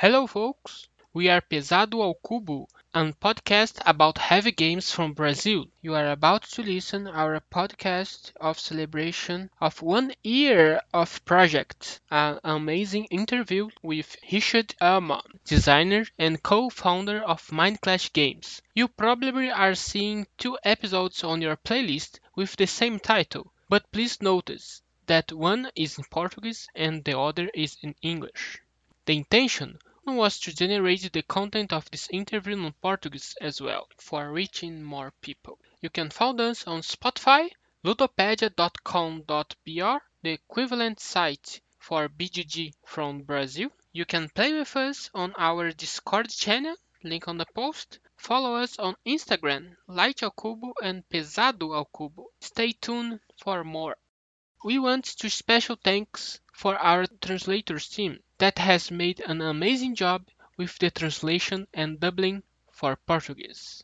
Hello, folks. We are Pesado ao Cubo, a podcast about heavy games from Brazil. You are about to listen our podcast of celebration of one year of project, an amazing interview with Richard Ellman, designer and co-founder of Mindclash Games. You probably are seeing two episodes on your playlist with the same title, but please notice that one is in Portuguese and the other is in English. The intention was to generate the content of this interview in Portuguese as well, for reaching more people. You can find us on Spotify, ludopedia.com.br, the equivalent site for BGG from Brazil. You can play with us on our Discord channel, link on the post. Follow us on Instagram, Light ao Cubo and Pesado ao Cubo. Stay tuned for more. We want to special thanks for our translators team that has made an amazing job with the translation and dubbing for Portuguese.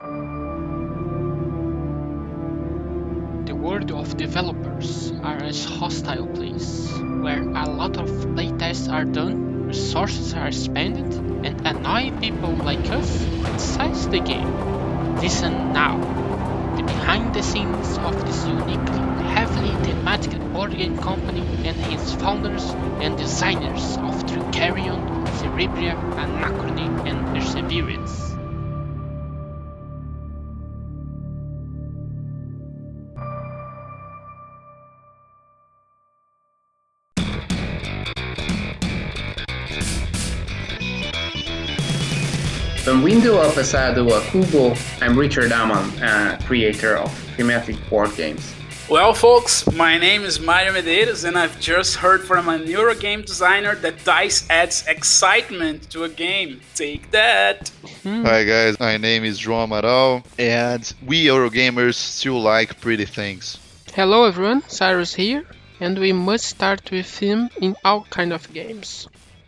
The world of developers are a hostile place where a lot of playtests are done, resources are spent, and annoying people like us criticize the game. Listen now behind the scenes of this uniquely, heavily thematic board game company and its founders and designers of Trickerion, Cerebria, Anachrony, and Perseverance. Bem-vindo ao Pesado a Cubo. I'm Richard Amann, uh, creator of thematic board games. Well, folks, my name is Mario Medeiros, and I've just heard from a Eurogame designer that dice adds excitement to a game. Take that! Hi guys, my name is João Amaral, and we Eurogamers still like pretty things. Hello everyone, Cyrus here, and we must start with theme in all kind of games.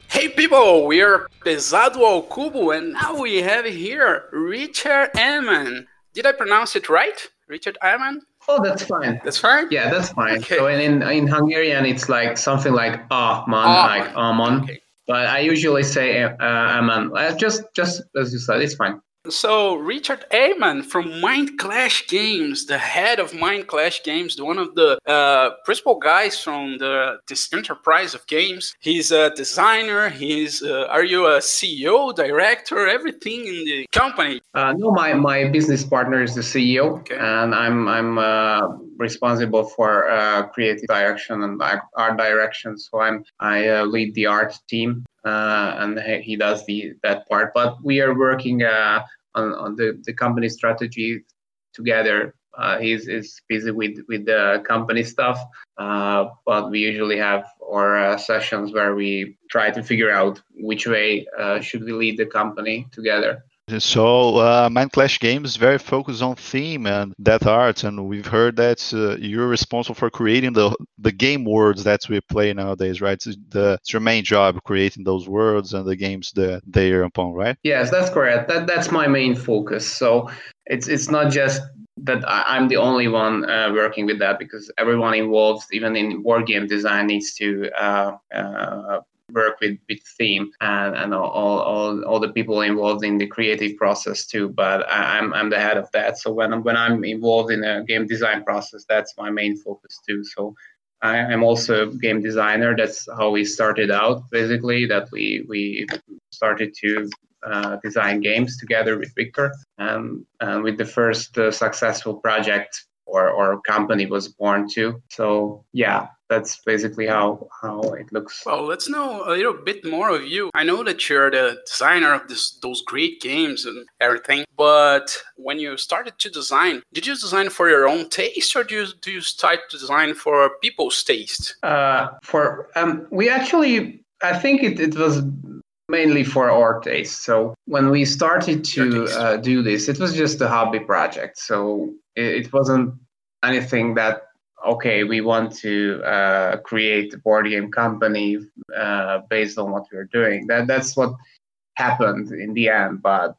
Hey people, we are Pesado ao Cubo, and now we have here Richard Eman. Did I pronounce it right? Richard Eman? Oh, that's fine. That's fine? Yeah, that's fine. Okay. So in in Hungarian, it's like something like ah man, Ah, like amon. Okay. But I usually say uh, aman. Uh, just just as you said, it's fine. So, Richard Eman from Mind Clash Games, the head of Mind Clash Games, one of the uh, principal guys from the this enterprise of games. He's a designer. He's uh, are you a CEO, director, everything in the company? Uh, no, my, my business partner is the CEO, Okay. and I'm I'm uh, responsible for uh, creative direction and art direction. So I'm I uh, lead the art team, uh, and he, he does the that part. But we are working uh, on on the, the company strategy together. Uh, he's is busy with with the company stuff, uh, but we usually have our uh, sessions where we try to figure out which way uh, should we lead the company together. So, uh, Mind Clash Games very focused on theme and that art, and we've heard that uh, you're responsible for creating the the game worlds that we play nowadays, right? It's, the, it's your main job creating those worlds and the games that they are upon, right? Yes, that's correct. That that's my main focus. So it's it's not just that I'm the only one uh, working with that because everyone involved, even in war game design, needs to uh, uh, work with with theme and and all, all all the people involved in the creative process too. But I, I'm I'm the head of that. So when I'm, when I'm involved in a game design process, that's my main focus too. So. I, I'm also a game designer. That's how we started out, basically. That we we started to uh, design games together with Victor. And, and with the first uh, successful project or, or company was born too. So yeah, that's basically how how it looks. Well, let's know a little bit more of you. I know that you're the designer of this, those great games and everything, but when you started to design, did you design for your own taste or do you, do you start to design for people's taste? Uh, for um, we actually, I think it, it was mainly for our taste. So when we started to uh, do this, it was just a hobby project. So it, it wasn't anything that okay, we want to uh, create a board game company uh, based on what we're doing. That that's what happened in the end. But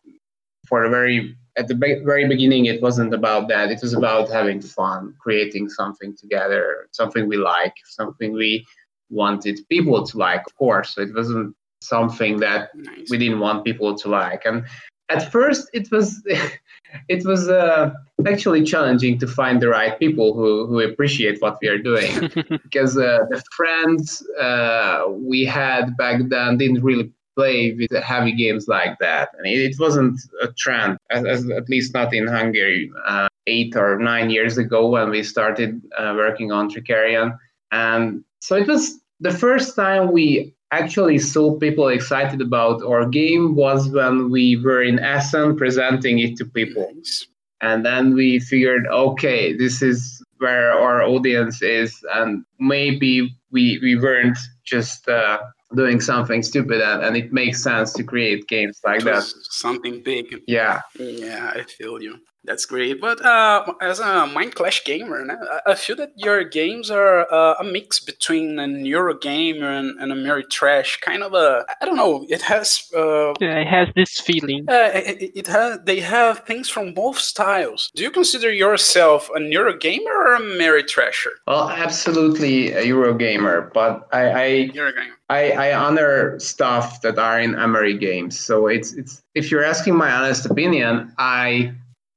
for the very at the be- very beginning, it wasn't about that. It was about having fun, creating something together, something we like, something we wanted people to like. Of course, so it wasn't something that Nice. we didn't want people to like. And at first, it was it was uh, actually challenging to find the right people who who appreciate what we are doing because uh, the friends uh, we had back then didn't really play with heavy games like that, and it, it wasn't a trend, as, as, at least not in Hungary. Uh, eight or nine years ago, when we started uh, working on Trickerion, and so it was the first time we actually saw people excited about our game was when we were in Essen presenting it to people. And then we figured, okay, this is where our audience is, and maybe we we weren't just uh, doing something stupid, and, and it makes sense to create games like It that. something big. Yeah, Yeah, I feel you. That's great. But uh, as a Mind Clash gamer, I I feel that your games are uh, a mix between an Eurogamer and, and a Mary Trash. Kind of a, I don't know. It has, uh, Yeah, it has this feeling. uh, it, it has. They have things from both styles. Do you consider yourself a Eurogamer or a Mary Trasher? well, absolutely a Euro gamer, but I, I Eurogamer. I, I honor stuff that are in Ameri games. So it's it's if you're asking my honest opinion, I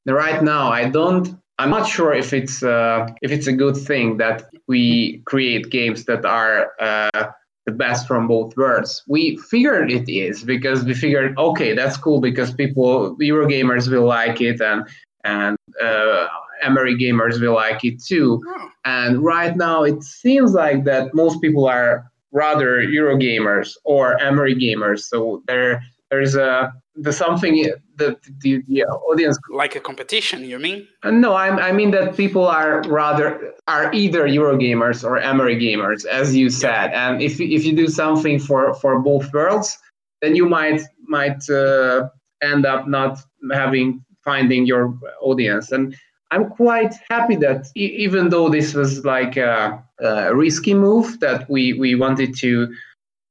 right now I don't I'm not sure if it's uh, if it's a good thing that we create games that are uh, the best from both worlds. We figured it is because we figured okay that's cool because people Eurogamers will like it and and uh, Ameri gamers will like it too. Oh, And right now, it seems like that most people are rather Eurogamers or Ameri gamers. So there, there's a the something that the, the audience. like a competition, you mean? uh, No, I, I mean that people are rather are either Eurogamers or Ameri gamers, as you said. And if if you do something for for both worlds, then you might might uh, end up not having finding your audience. And I'm quite happy that e- even though this was like a, a risky move, that we we wanted to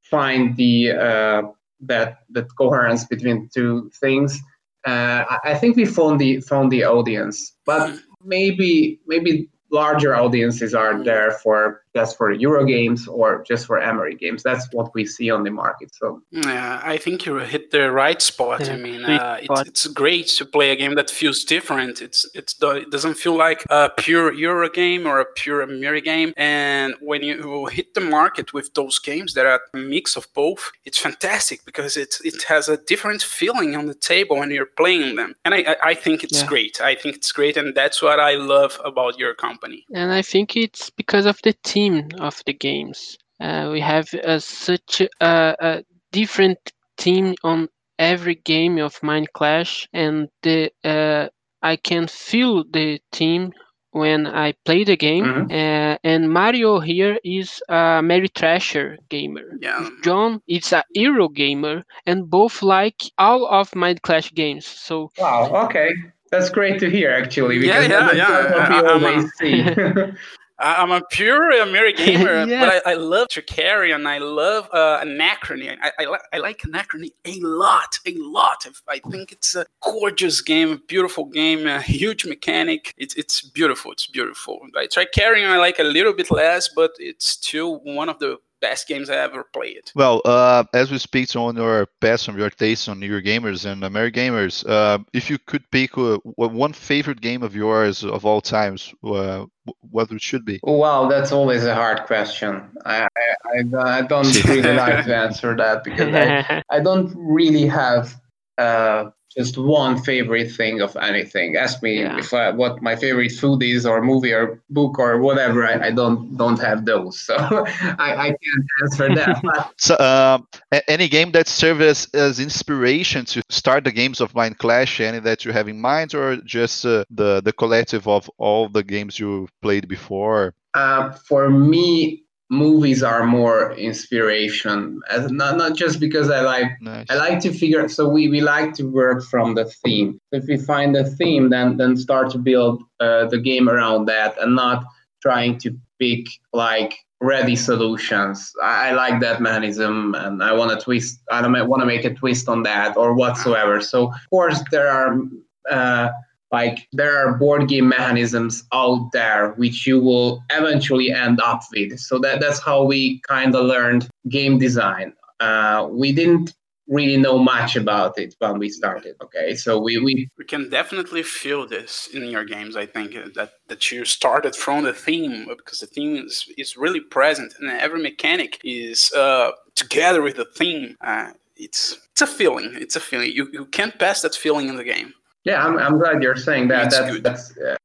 find the uh, that that coherence between two things. Uh, I- think we found the found the audience, but maybe maybe larger audiences are there for just for Euro games or just for Ameri games. That's what we see on the market. So Yeah, I think you hit the right spot. I mean, uh, it's, it's great to play a game that feels different. It's it's it doesn't feel like a pure Euro game or a pure Miri game. And when you hit the market with those games that are a mix of both, it's fantastic because it it has a different feeling on the table when you're playing them. And I I, I think it's Yeah. great. I think it's great, and that's what I love about your company. And I think it's because of the team of the games. Uh, we have uh, such a, a different team on every game of Mind Clash, and the uh, I can feel the team when I play the game. Mhm. Uh, and Mario here is a Mary Trasher gamer. Yeah. John is a hero gamer, and both like all of Mind Clash games. So wow, okay. That's great to hear, actually, Yeah, because yeah, that's yeah. not what we I- I'm a- always see. I- I'm a pure Ameri gamer, Yeah. but I, I love Trickerion. I love uh, Anachrony. I, I, I like Anachrony a lot, a lot. I think it's a gorgeous game, beautiful game, a huge mechanic. It's it's beautiful. It's beautiful. I Trickerion I like a little bit less, but it's still one of the best games I ever played. Well, uh, as we speak on your best on your taste on your gamers and American gamers, uh, if you could pick uh, one favorite game of yours of all times, uh, w- what it should be? Wow, that's always a hard question. I, I, I, I don't really like to answer that because I, I don't really have uh, just one favorite thing of anything. Ask me Yeah. if I, what my favorite food is, or movie, or book, or whatever. I, I don't don't have those, so I, I can't answer that. So, um, any game that serves as, as inspiration to start the games of Mind Clash, any that you have in mind, or just uh, the the collective of all the games you played before? uh, for me, movies are more inspiration. As not not just because I like Nice. I like to figure. So we, we like to work from the theme. If we find a theme, then then start to build uh, the game around that, and not trying to pick like ready solutions. I, I like that mechanism, and I want to twist. I don't want to make a twist on that or whatsoever. So of course there are. Uh, like there are board game mechanisms out there which you will eventually end up with so that that's how we kind of learned game design uh, we didn't really know much about it when we started. Okay, so we we we can definitely feel this in your games. I think uh, that that you started from the theme because the theme is, is really present, and every mechanic is uh, together with the theme. Uh, it's it's a feeling. It's a feeling. You you can't pass that feeling in the game. Yeah, I'm, I'm glad you're saying that. That's, that's uh,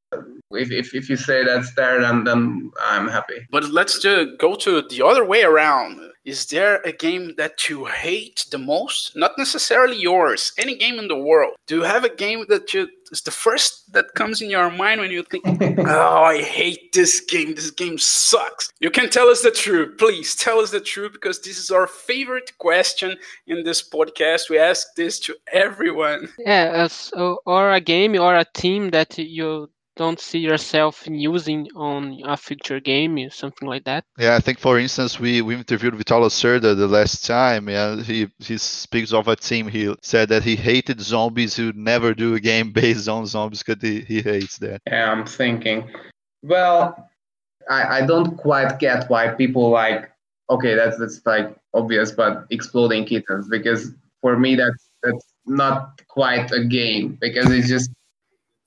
if, if, if you say that's there, then, then I'm happy. But let's just go to the other way around. Is there a game that you hate the most? Not necessarily yours, any game in the world. Do you have a game that you is the first that comes in your mind when you think, oh, I hate this game. This game sucks. You can tell us the truth. Please tell us the truth because this is our favorite question in this podcast. We ask this to everyone. Yeah, uh, so, or a game or a team that you don't see yourself using on a future game, something like that? Yeah, I think for instance, we, we interviewed Vital Lacerda the last time, and he, he speaks of a team. He said that he hated zombies, he would never do a game based on zombies because he, he hates that. Yeah, I'm thinking. Well, I, I don't quite get why people like, okay, that's, that's like obvious, but exploding kittens, because for me, that's, that's not quite a game because it's just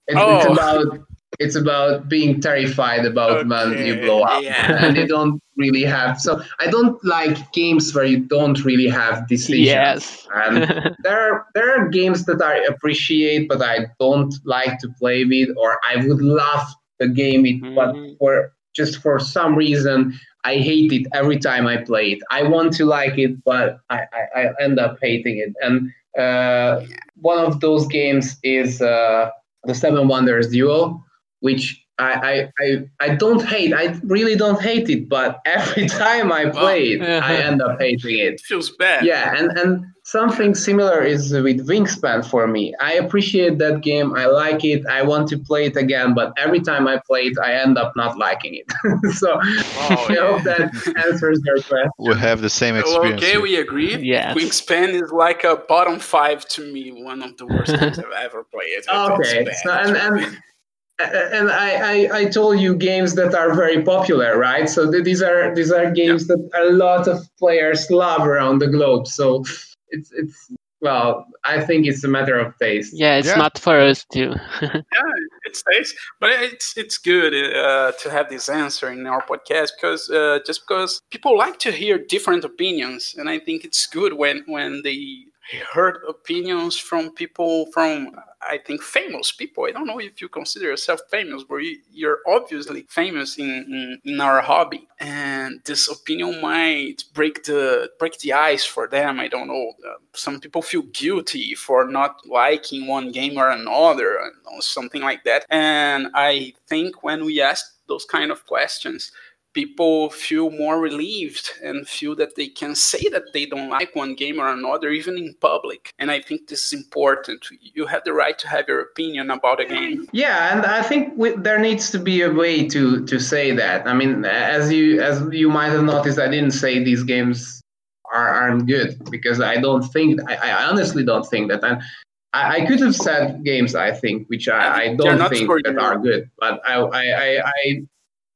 it's, oh. it's about it's about being terrified about okay. when you blow up yeah. and you don't really have so i don't like games where you don't really have decisions yes and there are there are games that i appreciate but i don't like to play with or i would love the game it mm-hmm. but for just for some reason i hate it every time i play it i want to like it but i i, I end up hating it and uh, one of those games is uh, the seven wonders duel which I, I, I, I don't hate. I really don't hate it, but every time I play it, I end up hating it. it. Feels bad. Yeah, and, and something similar is with Wingspan for me. I appreciate that game. I like it. I want to play it again, but every time I play it, I end up not liking it. so oh, I yeah. hope that answers your question. We have the same experience. okay, we agree. Yeah. Wingspan is like a bottom five to me. One of the worst games I've ever played. okay, so, and, and and I, I, I, told you games that are very popular, right? So these are these are games yeah. that a lot of players love around the globe. So it's it's well, I think it's a matter of taste. Yeah, it's yeah. not for us too. yeah, it's taste, but it's it's good uh, to have this answer in our podcast because uh, just because people like to hear different opinions, and I think it's good when when they heard opinions from people from I think famous people. I don't know if you consider yourself famous, but you're obviously famous in, in, in, our hobby, and this opinion might break the break the ice for them. I don't know. Uh, some people feel guilty for not liking one game or another, or something like that. And I think when we ask those kind of questions, people feel more relieved and feel that they can say that they don't like one game or another, even in public. And I think this is important. You have the right to have your opinion about a game. Yeah, and I think we, there needs to be a way to to say that. I mean, as you as you might have noticed, I didn't say these games are aren't good because I don't think I, I honestly don't think that. And I, could have said games I think which I, I don't think that are good, but I I, I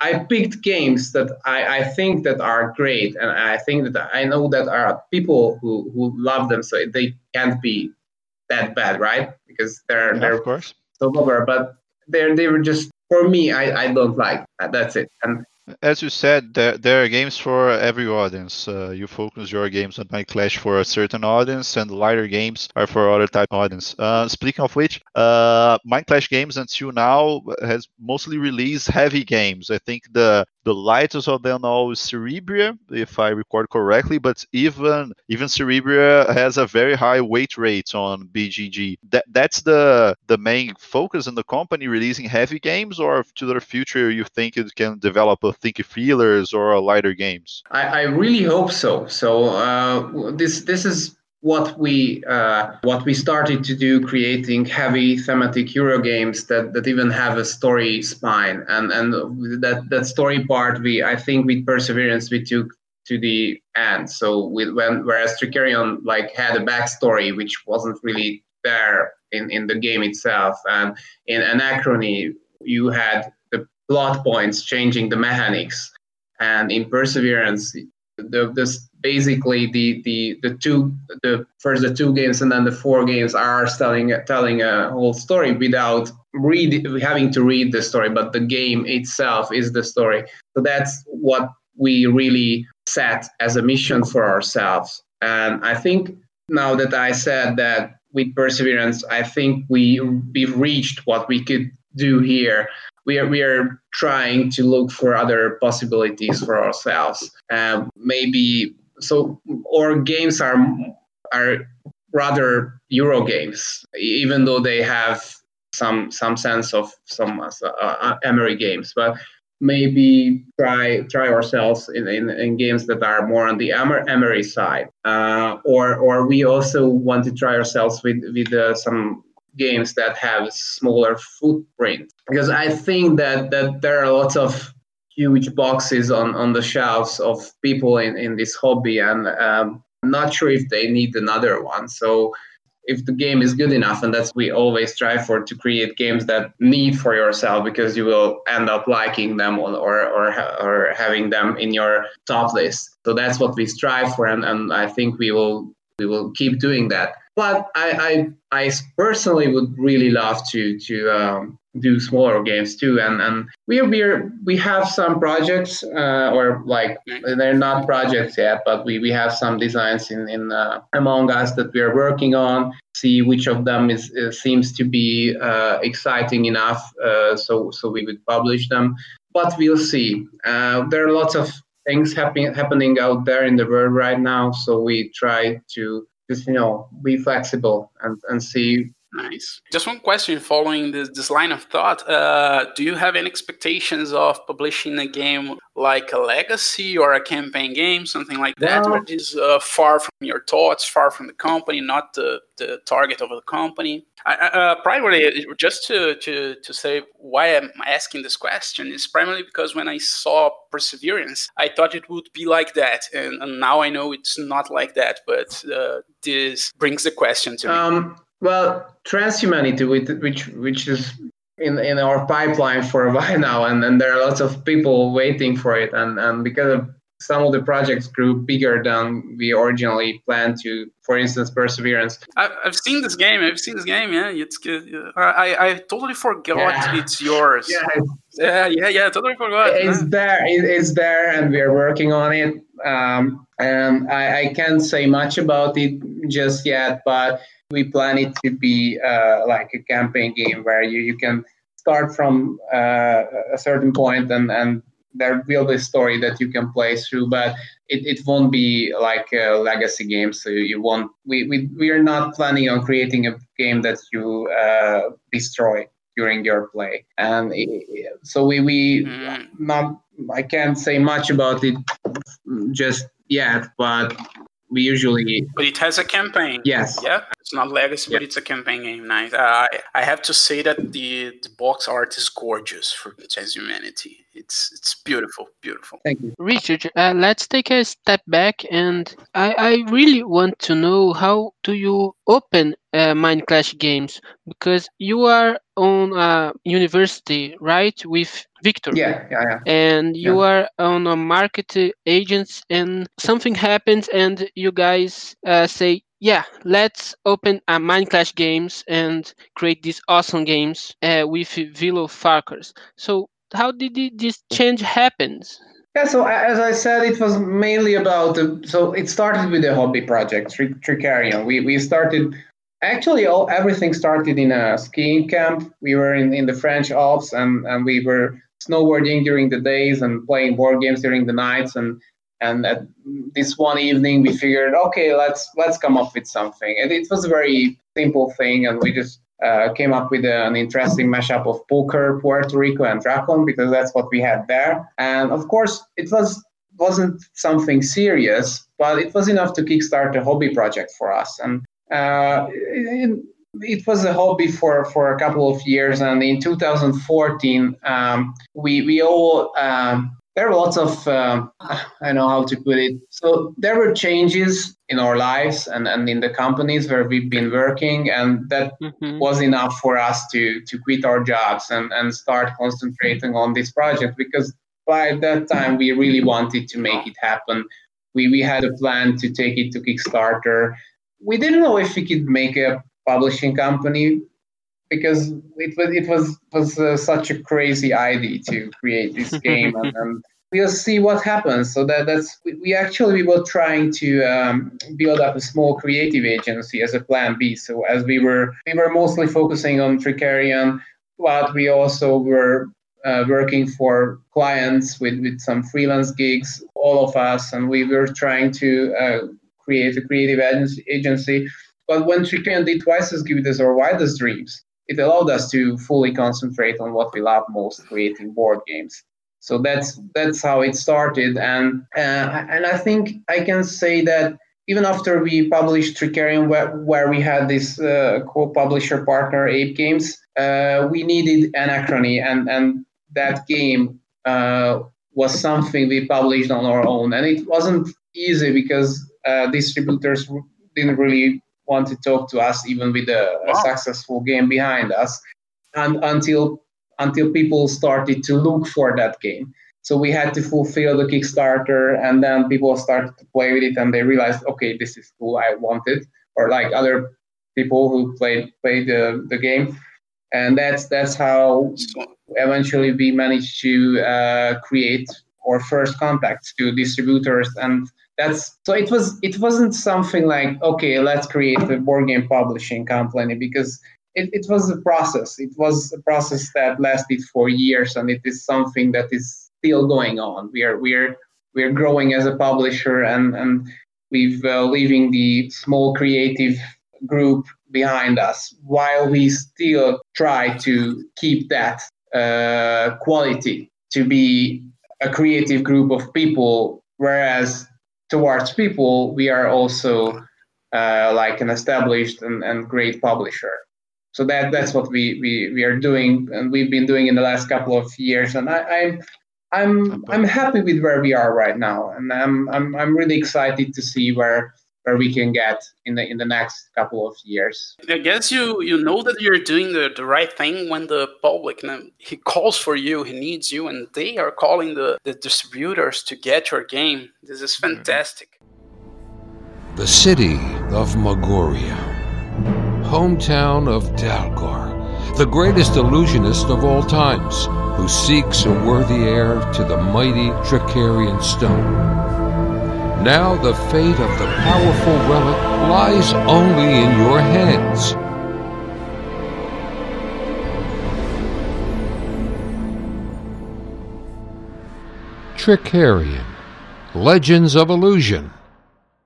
I picked games that I, I think that are great, and I think that I know that are people who, who love them, so they can't be that bad, right? Because they're yeah, they're of course. so popular, but they're they were just for me. I, I don't like. That's it. And as you said, there, there are games for every audience. Uh, you focus your games on Mind Clash for a certain audience, and lighter games are for other type of audience. Uh, speaking of which, uh, Mind Clash games until now has mostly released heavy games. I think the the lightest of them all is Cerebria, if I record correctly. But even even Cerebria has a very high weight rate on BGG. That that's the the main focus in the company releasing heavy games, or to the future you think it can develop a thinky feelers or lighter games? I, I really hope so. So uh, this this is what we uh, what we started to do creating heavy thematic euro games that, that even have a story spine. And and that that story part we i think with perseverance we took to the end. So with when whereas Trickerion like had a backstory which wasn't really there in in the game itself. And in anachrony you had the plot points changing the mechanics. And in perseverance the, the, basically the the the two the first the two games and then the four games are telling telling a whole story without read having to read the story, but the game itself is the story. So that's what we really set as a mission for ourselves. And I think now that I said that with perseverance, I think we we've reached what we could do here. We are we are trying to look for other possibilities for ourselves. Um, maybe so. Our games are are rather Euro games, even though they have some some sense of some uh, uh, Ameri games, but maybe try try ourselves in, in, in games that are more on the Ameri side, uh, or or we also want to try ourselves with with uh, some games that have smaller footprint because I think that that there are lots of huge boxes on on the shelves of people in in this hobby and um, not sure if they need another one. So if the game is good enough and that's we always strive for to create games that need for yourself because you will end up liking them or or or having them in your top list. So that's what we strive for and, and i think we will we will keep doing that. But i i, I personally would really love to to um, do smaller games too. And and we we we have some projects uh, or like they're not projects yet but we we have some designs in in uh, among us that we are working on see which of them is, uh, seems to be uh, exciting enough uh, so so we would publish them. But we'll see. Uh, there are lots of things happening happening out there in the world right now so we try to just you know be flexible and and see Nice. Just one question following this, this line of thought. Uh, do you have any expectations of publishing a game like a legacy or a campaign game, something like that, well, or is uh, far from your thoughts, far from the company, not the, the target of the company? I, uh, primarily, just to, to, to say why I'm asking this question is primarily because when I saw Perseverance, I thought it would be like that, and, and now I know it's not like that. But uh, this brings the question to um, me. Well, transhumanity, which which is in in our pipeline for a while now, and, and there are lots of people waiting for it, and and because of some of the projects grew bigger than we originally planned to. For instance, Perseverance. I've seen this game. I've seen this game. Yeah, it's good. I I totally forgot yeah. it's yours. Yeah. yeah, yeah, yeah. Totally forgot. It's there. It's there, and we're working on it. Um, and I, I can't say much about it just yet, but we plan it to be uh, like a campaign game where you, you can start from uh, a certain point and, and there will be a story that you can play through, but it, it won't be like a legacy game. So you won't. We, we, we are not planning on creating a game that you uh, destroy during your play, and it, so we we mm. not. I can't say much about it just yet, but we usually. But it has a campaign. Yes. Yeah. It's not legacy, yeah. but it's a campaign game. Nice. Uh, I, I have to say that the, the box art is gorgeous for the Transhumanity. It's it's beautiful, beautiful. Thank you, Richard. Uh, let's take a step back, and I, I really want to know how do you open uh, Mind Clash games because you are on a university, right, with Victor. Yeah, yeah, yeah. And you yeah. are on a market agents, and something happens, and you guys uh, say, yeah, let's open a Mind Clash games and create these awesome games uh, with Vilo Farkers. So how did this change happen? Yeah, so as I said, it was mainly about so it started with a hobby project, Tricarion. We we started actually all everything started in a skiing camp. We were in, in the French Alps and, and we were snowboarding during the days and playing board games during the nights and and at this one evening we figured okay let's let's come up with something and it was a very simple thing and we just uh, came up with an interesting mashup of poker, Puerto Rico, and Dragon because that's what we had there. And of course, it was wasn't something serious, but it was enough to kickstart a hobby project for us. And uh, it, it, was a hobby for, for a couple of years. And in 2014, um, we we all um, there were lots of uh, i know how to put it so there were changes in our lives and, and in the companies where we've been working and that mm-hmm. was enough for us to to quit our jobs and, and start concentrating on this project because by that time we really wanted to make it happen we, we had a plan to take it to Kickstarter. We didn't know if we could make a publishing company because it was it was was uh, such a crazy idea to create this game and, and, we'll see what happens so that that's we, we actually we were trying to um, build up a small creative agency as a plan b so as we were we were mostly focusing on Trickerion but we also were uh, working for clients with, with some freelance gigs, all of us, and we were trying to uh, create a creative agency. But when Trickerion did twice as good as our wildest dreams, it allowed us to fully concentrate on what we love most, creating board games. So that's that's how it started, and uh, and I think I can say that even after we published Trickerion, where, where we had this uh, co-publisher partner, Ape Games, uh, we needed Anachrony, and and that game uh, was something we published on our own, and it wasn't easy because uh, distributors didn't really want to talk to us, even with a, wow. a successful game behind us, and until until people started to look for that game. So we had to fulfill the Kickstarter, and then people started to play with it, and they realized, okay, this is cool. I want it, or like other people who played played the, the game, and that's that's how eventually we managed to uh, create our first contacts to distributors and that's so it was it wasn't something like okay let's create a board game publishing company because it, it was a process. It was a process that lasted for years and it is something that is still going on. We are we're we're growing as a publisher and and we've uh, leaving the small creative group behind us while we still try to keep that uh, quality to be a creative group of people, whereas towards people, we are also uh, like an established and, and great publisher. So that that's what we, we, we are doing, and we've been doing in the last couple of years. And I, I'm I'm I'm happy with where we are right now, and I'm I'm I'm really excited to see where where we can get in the in the next couple of years. I guess you you know that you're doing the, the right thing when the public he calls for you, he needs you, and they are calling the, the distributors to get your game. This is mm-hmm. fantastic. The city of Magoria, hometown of Dalgar, the greatest illusionist of all times, who seeks a worthy heir to the mighty Trickerion stone. Now the fate of the powerful relic lies only in your hands. Trickerion Legends of Illusion.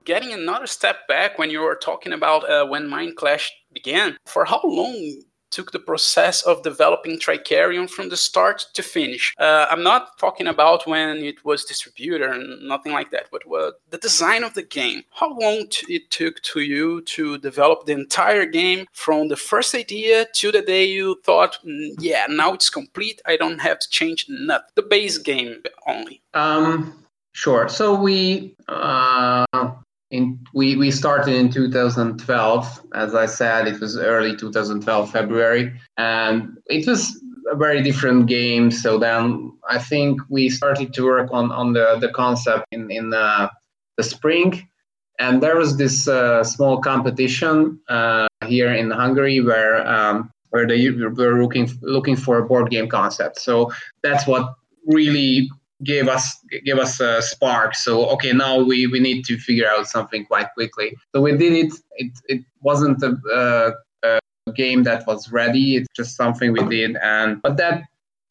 Getting another step back when you were talking about uh, when Mind Clash began, for how long took the process of developing Trickerion from the start to finish. Uh, I'm not talking about when it was distributed and nothing like that, but uh, the design of the game. How long t- it took to you to develop the entire game from the first idea to the day you thought, mm, yeah, now it's complete. I don't have to change nothing. The base game only. Um, sure. So we uh, in we, we started in 2012 as i said it was early 2012 february. And it was a very different game. So then i think we started to work on on the the concept in in uh, the spring. And there was this uh, small competition uh, here in hungary where um, where they were looking looking for a board game concept. So that's what really gave us gave us a spark. So okay now we we need to figure out something quite quickly. So we did it. It it wasn't a, a, a game that was ready. It's just something we did. And but that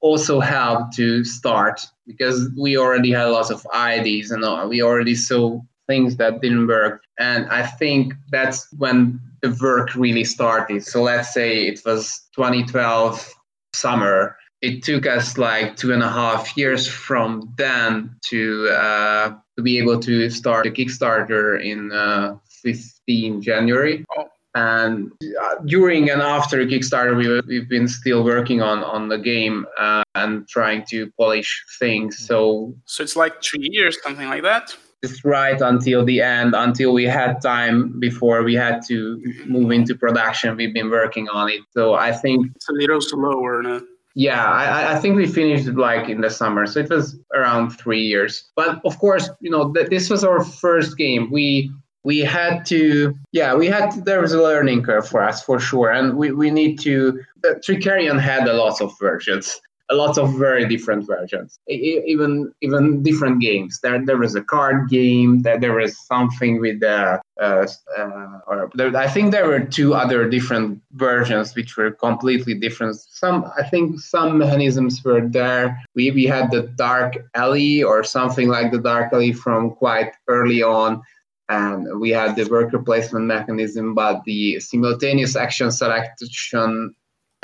also helped to start because we already had lots of ideas and we already saw things that didn't work. And i think that's when the work really started. So let's say it was 2012 summer it took us like two and a half years from then to uh, to be able to start the Kickstarter in uh, 15 January. Oh. And uh, during and after Kickstarter, we, we've been still working on on the game uh, and trying to polish things. So so it's like three years, something like that. Just right until the end, until we had time before we had to move into production. We've been working on it. So I think it's a little slower. No? Yeah, I, I think we finished like in the summer, so it was around three years. But of course, you know, th- this was our first game. We we had to yeah we had to, there was a learning curve for us for sure and we, we need to uh, the Trickerion had a lot of versions a lot of very different versions. Even even different games. There there was a card game there, there was something with the uh, uh, or there, i think there were two other different versions which were completely different. Some i think some mechanisms were there. We, we had the dark alley or something like the dark alley from quite early on. And we had the worker placement mechanism, but the simultaneous action selection.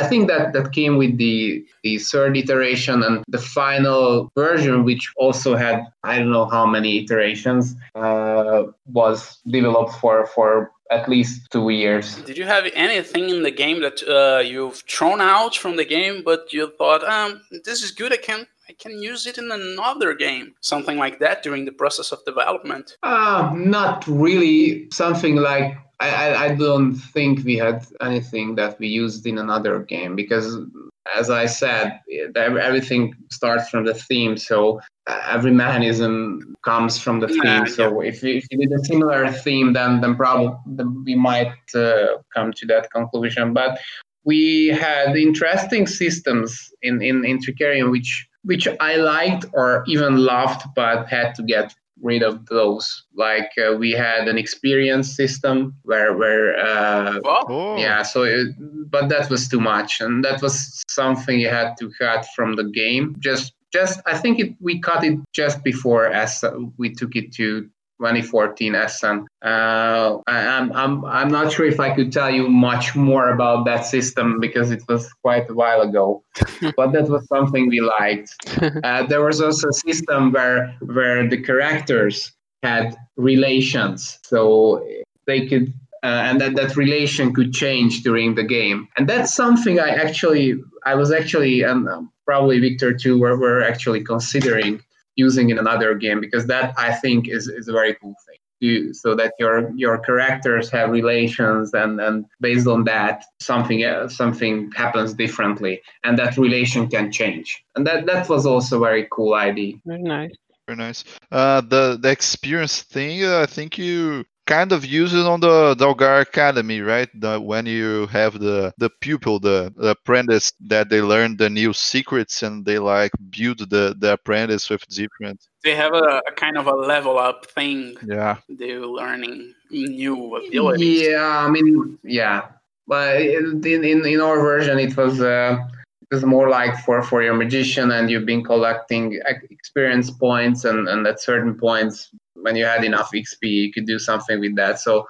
I think that that came with the the third iteration and the final version, which also had I don't know how many iterations, uh, was developed for for at least two years. Did you have anything in the game that uh, you've thrown out from the game, but you thought, um, this is good, I can I can use it in another game, something like that during the process of development? Uh, not really. Something like I, I don't think we had anything that we used in another game because, as I said, everything starts from the theme. So uh, every mechanism comes from the theme. Yeah, so yeah. if, if you did a similar theme, then then probably we might uh, come to that conclusion. But we had interesting systems in in, in which which I liked or even loved, but had to get rid of those. Like uh, we had an experience system where where uh, oh. yeah, so it, but that was too much, and that was something you had to cut from the game. Just just I think it we cut it just before as we took it to 2014 Essen. Uh, I, am I'm, I'm not sure if I could tell you much more about that system because it was quite a while ago, but that was something we liked. Uh, there was also a system where where the characters had relations, so they could. Uh, and that, that relation could change during the game and that's something i actually i was actually and um, probably victor too were, were actually considering using in another game because that I think is, is a very cool thing. You, so that your your characters have relations and and based on that something else, something happens differently and that relation can change. And that that was also a very cool idea. Very nice. Very nice. Uh the the experience thing uh, i think you kind of use it on the Dalgar Academy, right? The, when you have the the pupil, the, the, apprentice that they learn the new secrets and they like build the the apprentice with different. They have a, a kind of a level up thing. Yeah, they're learning new abilities. Yeah, I mean, yeah, but in in, in our version, it was. Uh, it was more like for, for your magician and you've been collecting experience points and, and at certain points when you had enough XP, you could do something with that. So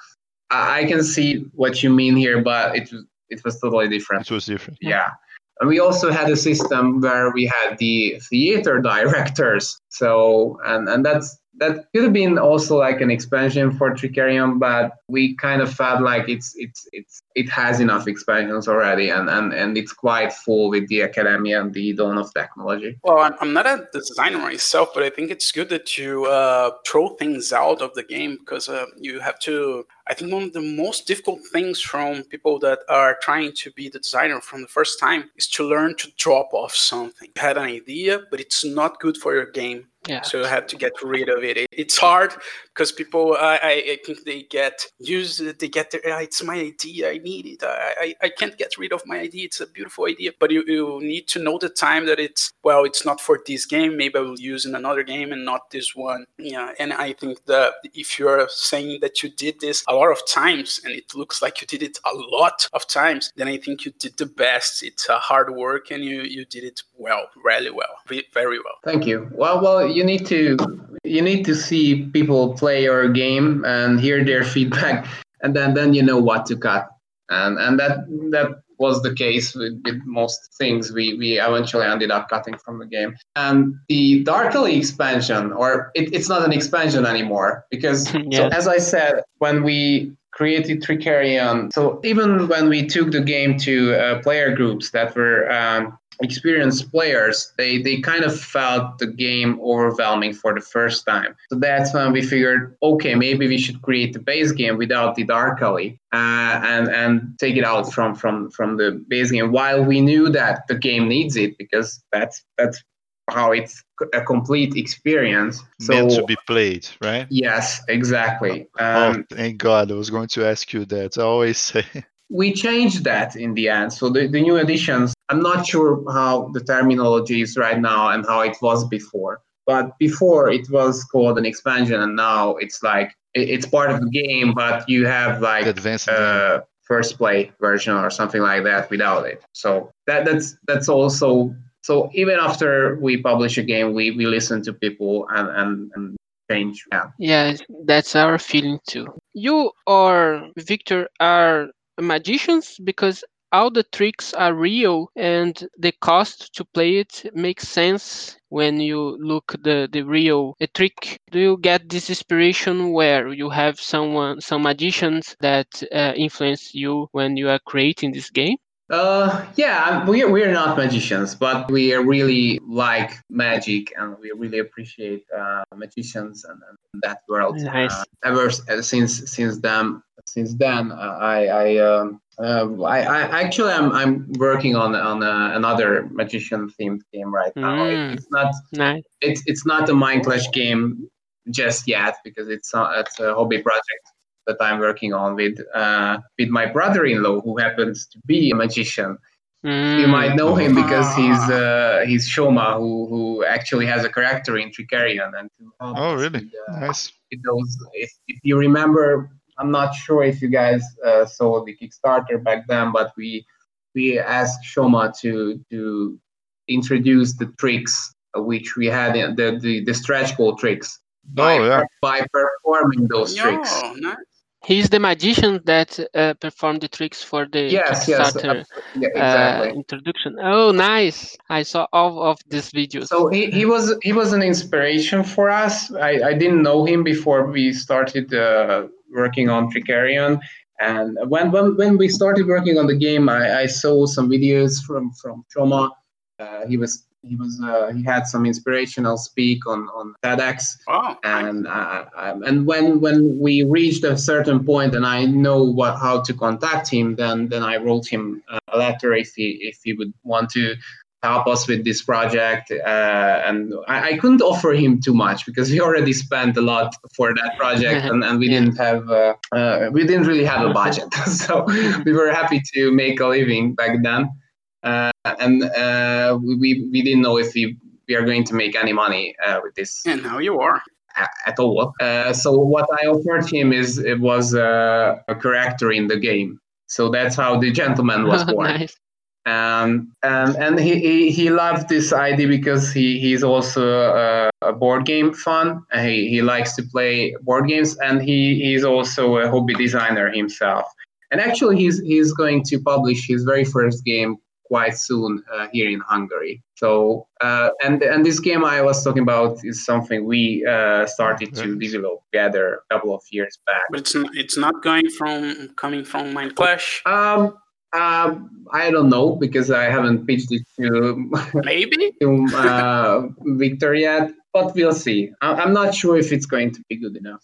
I, I can see what you mean here, but it was it was totally different. It was different. Yeah. And we also had a system where we had the theater directors. So and and that's that could have been also like an expansion for Trickerion, but we kind of felt like it's it's it's it has enough expansions already, and and and it's quite full with the Academy and the Dawn of Technology. Well, I'm not a designer myself, but I think it's good that you uh, throw things out of the game because uh, you have to. I think one of the most difficult things from people that are trying to be the designer from the first time is to learn to drop off something. You had an idea, but it's not good for your game yeah. So you have to get rid of it. It's hard because people, I, I think they get used, they get their, it's my idea, I need it. I, I, I can't get rid of my idea. It's a beautiful idea, but you, you need to know the time that it's, well, it's not for this game. Maybe I will use in another game and not this one. Yeah. And I think that if you're saying that you did this a lot of times and it looks like you did it a lot of times, then I think you did the best. It's a hard work and you, you did it well, really well, very well. Thank you. Well, well, you need to you need to see people play your game and hear their feedback, and then then you know what to cut. And and that that was the case with, with most things. We we eventually ended up cutting from the game. And the Dark Alley expansion, or it, it's not an expansion anymore, because yes. so as I said, when we created Trickerion, so even when we took the game to uh, player groups that were um, experienced players, they, they kind of felt the game overwhelming for the first time. So that's when we figured, okay, maybe we should create the base game without the Dark Alley uh, and and take it out from from from the base game. While we knew that the game needs it because that's that's how it's a complete experience. So, Meant to be played, right? Yes, exactly. Oh, um, oh, thank God! I was going to ask you that. I always say. We changed that in the end. So the, the new editions, I'm not sure how the terminology is right now and how it was before. But before it was called an expansion, and now it's like it's part of the game, but you have like advanced uh, first play version or something like that without it. So that that's that's also so even after we publish a game, we, we listen to people and, and, and change. Yeah. yeah, that's our feeling too. You or Victor are magicians because all the tricks are real and the cost to play it makes sense when you look the the real a trick do you get this inspiration where you have someone some magicians that uh, influence you when you are creating this game uh, yeah, we we are not magicians, but we really like magic, and we really appreciate uh, magicians and, and, that world. Nice. Uh, ever since since then, since then, uh, I I, um, uh, I, I actually I'm I'm working on on a, another magician themed game right now. Mm. It's not nice. It's it's not a Mind Clash game just yet because it's a, it's a hobby project that I'm working on with uh, with my brother-in-law, who happens to be a magician. Mm. You might know him because he's uh, he's Shoma, who who actually has a character in Trickerion. And oh, really? With, uh, nice. Those, if, if you remember, I'm not sure if you guys uh, saw the Kickstarter back then, but we we asked Shoma to to introduce the tricks which we had in the the, the stretch goal tricks. Oh, by, yeah. by performing those no, tricks. Nice. He's the magician that uh, performed the tricks for the yes, yes, Kickstarter yeah, exactly. uh, introduction. Oh, nice! I saw all of these videos. So he, he was he was an inspiration for us. I, I didn't know him before we started uh, working on Trickerion. And when, when when we started working on the game, I, I saw some videos from from Shoma. Uh, he was he was uh, he had some inspirational speak on on TEDx. Wow. And uh, um, and when when we reached a certain point and I know what how to contact him, then then I wrote him a letter if he if he would want to help us with this project. Uh, and I, I, couldn't offer him too much because we already spent a lot for that project, and, and we yeah. didn't have uh, uh, we didn't really have a budget, so we were happy to make a living back then. Uh, and uh, we, we didn't know if we, we are going to make any money uh, with this. And now you are. At all. so what I offered him is it was a character in the game. So that's how the gentleman was born. nice. Um, and and he, he, he loved this idea because he, he's also a, a board game fan. He, he likes to play board games and he, he's also a hobby designer himself. And actually, he's, he's going to publish his very first game quite soon uh, here in Hungary. So uh, and and this game I was talking about is something we uh, started to develop together a couple of years back. But it's not, it's not going from coming from Mind Clash. Um, um, I don't know because I haven't pitched it to maybe to uh, Victor yet, but we'll see. I- am not sure if it's going to be good enough.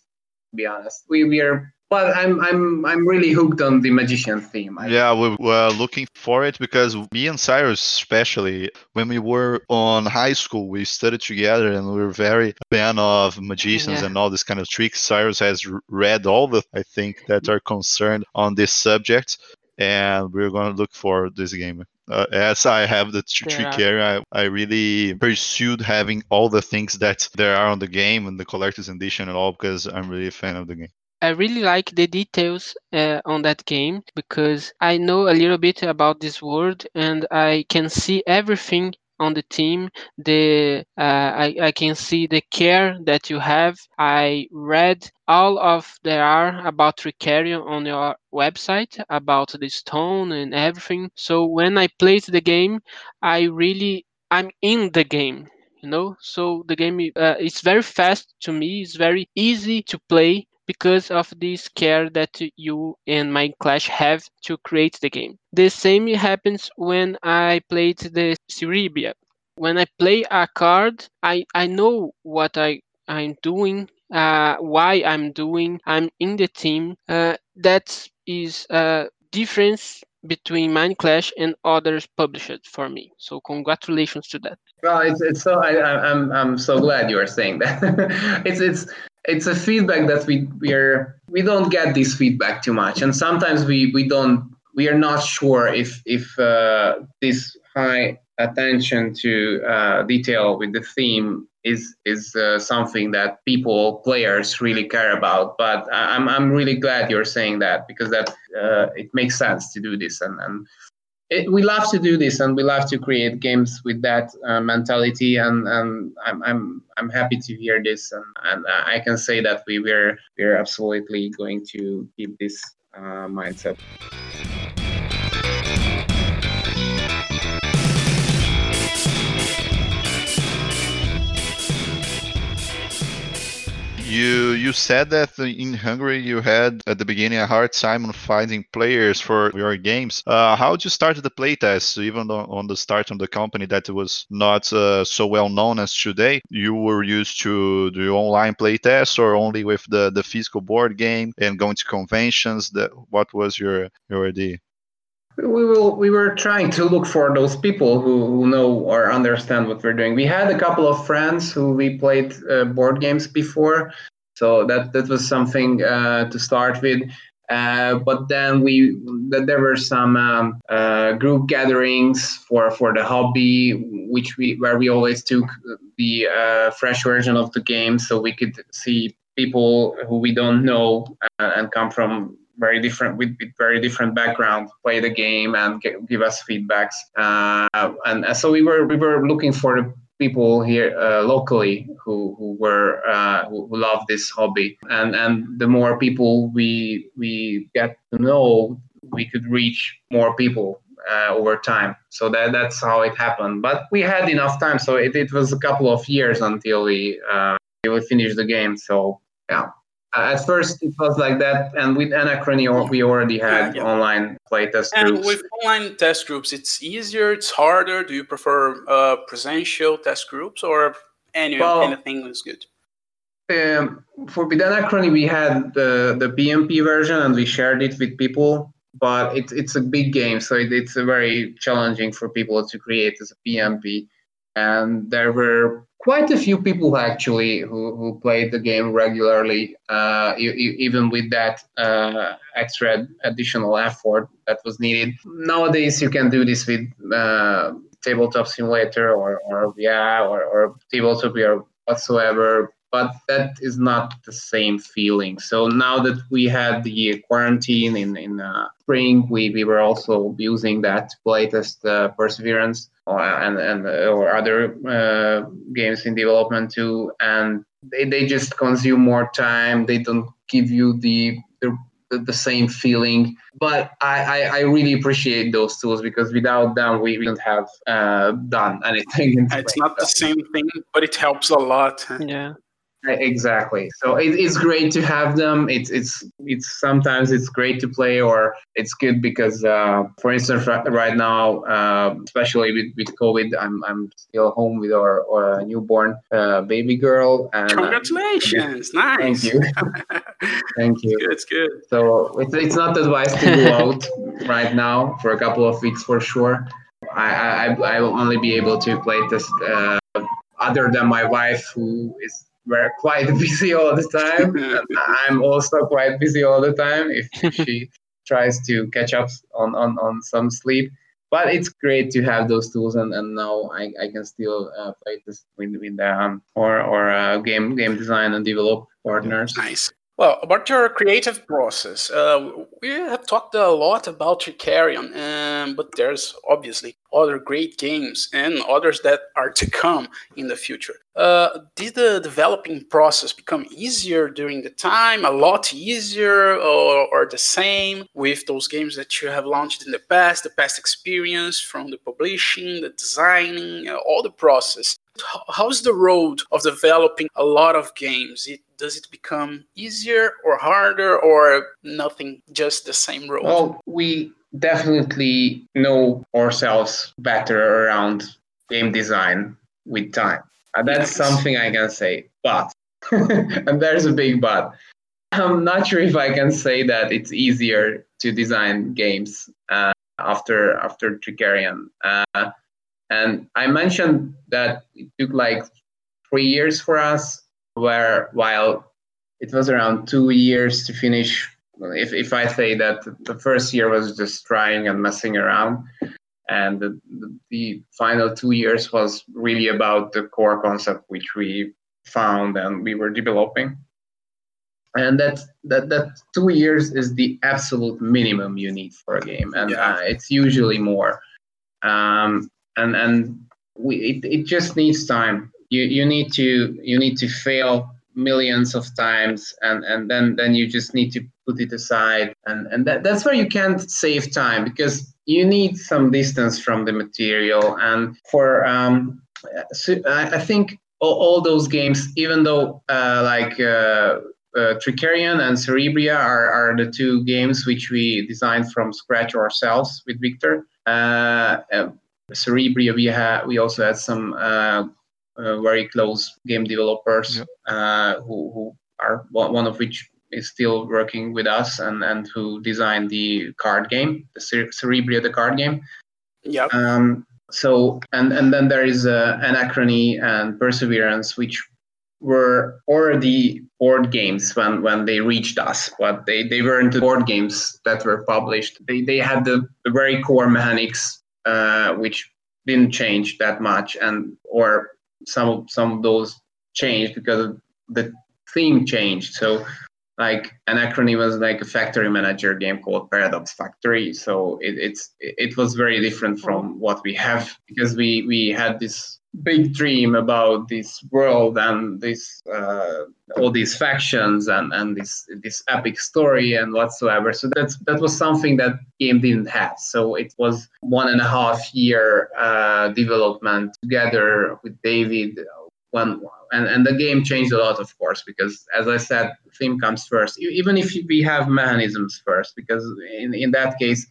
To be honest, we we are but I'm I'm I'm really hooked on the magician theme. I yeah, we were looking for it because me and Cyrus, especially when we were on high school, we studied together and we were very fan of magicians yeah. and all this kind of tricks. Cyrus has read all the I think that are concerned on this subject, and we're going to look for this game. Uh, as I have the yeah. trick area, I, I really pursued having all the things that there are on the game and the collector's edition and all because I'm really a fan of the game. I really like the details uh, on that game because I know a little bit about this world and I can see everything on the team. The uh, I, I can see the care that you have. I read all of there are about Trickerion on your website about the stone and everything. So when I played the game, I really I'm in the game you know so the game uh, it's very fast to me it's very easy to play because of this care that you and Mindclash have to create the game. The same happens when I played the Cerebria. When I play a card, I, I know what I, I'm doing, uh, why I'm doing, I'm in the team. Uh, that is a difference between Mindclash and others published for me. So congratulations to that. Well, it's it's so I, I'm I'm so glad you are saying that. it's it's it's a feedback that we we are we don't get this feedback too much, and sometimes we we don't we are not sure if if uh, this high attention to uh, detail with the theme is is uh, something that people players really care about. But i'm i'm really glad you're saying that because that uh, it makes sense to do this. And and it, we love to do this and we love to create games with that uh, mentality and, and I'm, I'm I'm happy to hear this and, and I can say that we we're we're absolutely going to keep this uh, mindset. You you said that in Hungary you had at the beginning a hard time on finding players for your games. Uh, how did you start the playtest? Even on, on the start of the company that was not uh, so well known as today, you were used to do online playtests or only with the, the physical board game and going to conventions. That what was your your idea? We will we were trying to look for those people who, who know or understand what we're doing. We had a couple of friends who we played uh, board games before so that that was something uh, to start with. Uh, but then we that there were some um, uh, group gatherings for for the hobby which we where we always took the uh, fresh version of the game so we could see people who we don't know uh, and come from very different with, with very different background play the game and give us feedbacks. Uh, and, and so we were we were looking for the people here uh, locally who who were uh, who, who love this hobby. And and the more people we we get to know we could reach more people uh, over time. So that that's how it happened. But we had enough time so it, it was a couple of years until we uh, we finished the game. So yeah uh, at first it was like that and with anachrony we already had yeah, yeah. online playtest and groups. with online test groups it's easier it's harder. Do you prefer uh, presential test groups or any, well, anything is good. um, for with anachrony we had the the PnP version and we shared it with people but it's it's a big game so it, it's very challenging for people to create as a PnP and there were quite a few people actually who, who played the game regularly, uh, even with that uh, extra additional effort that was needed. Nowadays, you can do this with uh, Tabletop Simulator or, or yeah, or, or Tabletop or whatsoever but that is not the same feeling. So now that we had the quarantine in in uh, spring, we, we were also using that playtest uh, Perseverance or, and and uh, or other uh, games in development too, and they, they just consume more time. They don't give you the the, the same feeling. But I, I, I, really appreciate those tools because without them, we wouldn't have uh, done anything. It's not the same thing, but it helps a lot. Yeah. Exactly. So it, it's great to have them. It's it's it's sometimes it's great to play, or it's good because, uh, for instance, right now, uh, especially with, with COVID, I'm I'm still home with our, our newborn uh, baby girl. And uh, congratulations! nice. Thank you. thank you. It's good. So it's it's not advised to go out right now for a couple of weeks for sure. I I I will only be able to play this. Uh, other than my wife, who is we're quite busy all the time. I'm also quite busy all the time if she tries to catch up on, on, on some sleep. But it's great to have those tools, and, and now I, I can still uh, play this with, with um, or or uh, game game design and develop partners. Nice. Well, about your creative process, uh, we have talked a lot about Trickerion, um, but there's obviously other great games and others that are to come in the future. Uh, did the developing process become easier during the time, a lot easier, or, or the same with those games that you have launched in the past, the past experience from the publishing, the designing, uh, all the process? how's the road of developing a lot of games? It does it become easier or harder or nothing, just the same road? Well, we definitely know ourselves better around game design with time. and that's Nice. something I can say. But, and there's a big but. I'm not sure if I can say that it's easier to design games uh, after after Trickerion. Uh, and I mentioned that it took like three years for us, where while it was around two years to finish. If if I say that the first year was just trying and messing around, and the, the, final two years was really about the core concept which we found and we were developing and that that that two years is the absolute minimum you need for a game and Yeah. uh, it's usually more um, and and we it, it just needs time you you need to you need to fail millions of times and and then then you just need to put it aside and and that, that's where you can't save time because you need some distance from the material and for um so I, I think all, all those games even though uh, like uh, uh, Trickerion and Cerebria are, are the two games which we designed from scratch ourselves with Victor. Uh, uh, Cerebria, we had we also had some uh, very close game developers Yep. uh, who, who are one one of which is still working with us and, and who designed the card game, the Cere- Cerebria, the card game. Yep. Um, so and and then there is uh, Anachrony and Perseverance, which were already board games when when they reached us, but they they weren't the board games that were published. They they had the, the very core mechanics, uh, which didn't change that much, and or some of some of those changed because the theme changed. So like Anachrony was like a factory manager game called Paradox Factory. So it, it's it was very different from oh. what we have because we we had this big dream about this world and this uh, all these factions and and this this epic story and whatsoever. So that's that was something that game didn't have. So it was one and a half year uh, development together with David when and, and the game changed a lot of course because as i said theme comes first even if we have mechanisms first because in, in that case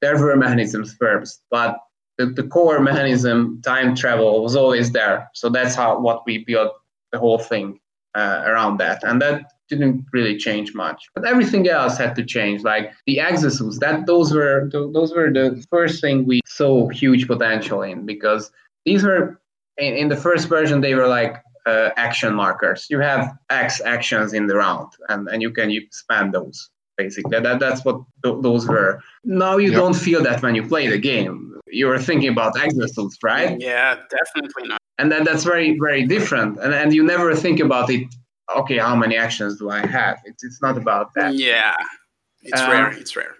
there were mechanisms first but the, the core mechanism time travel was always there. So that's how what we built the whole thing uh, around that. And that didn't really change much. But everything else had to change like the exosuits that those were those were the first thing we saw huge potential in because these were in, in the first version they were like uh, action markers. You have x actions in the round and, and you can you spam those basically. That, that's what th- those were. Now you Yep. don't feel that when you play the game you're thinking about exosuits right Yeah, definitely not. and then that's very very different and, and you never think about it okay how many actions do i have it's, it's not about that Yeah, it's Uh, rare. It's rare.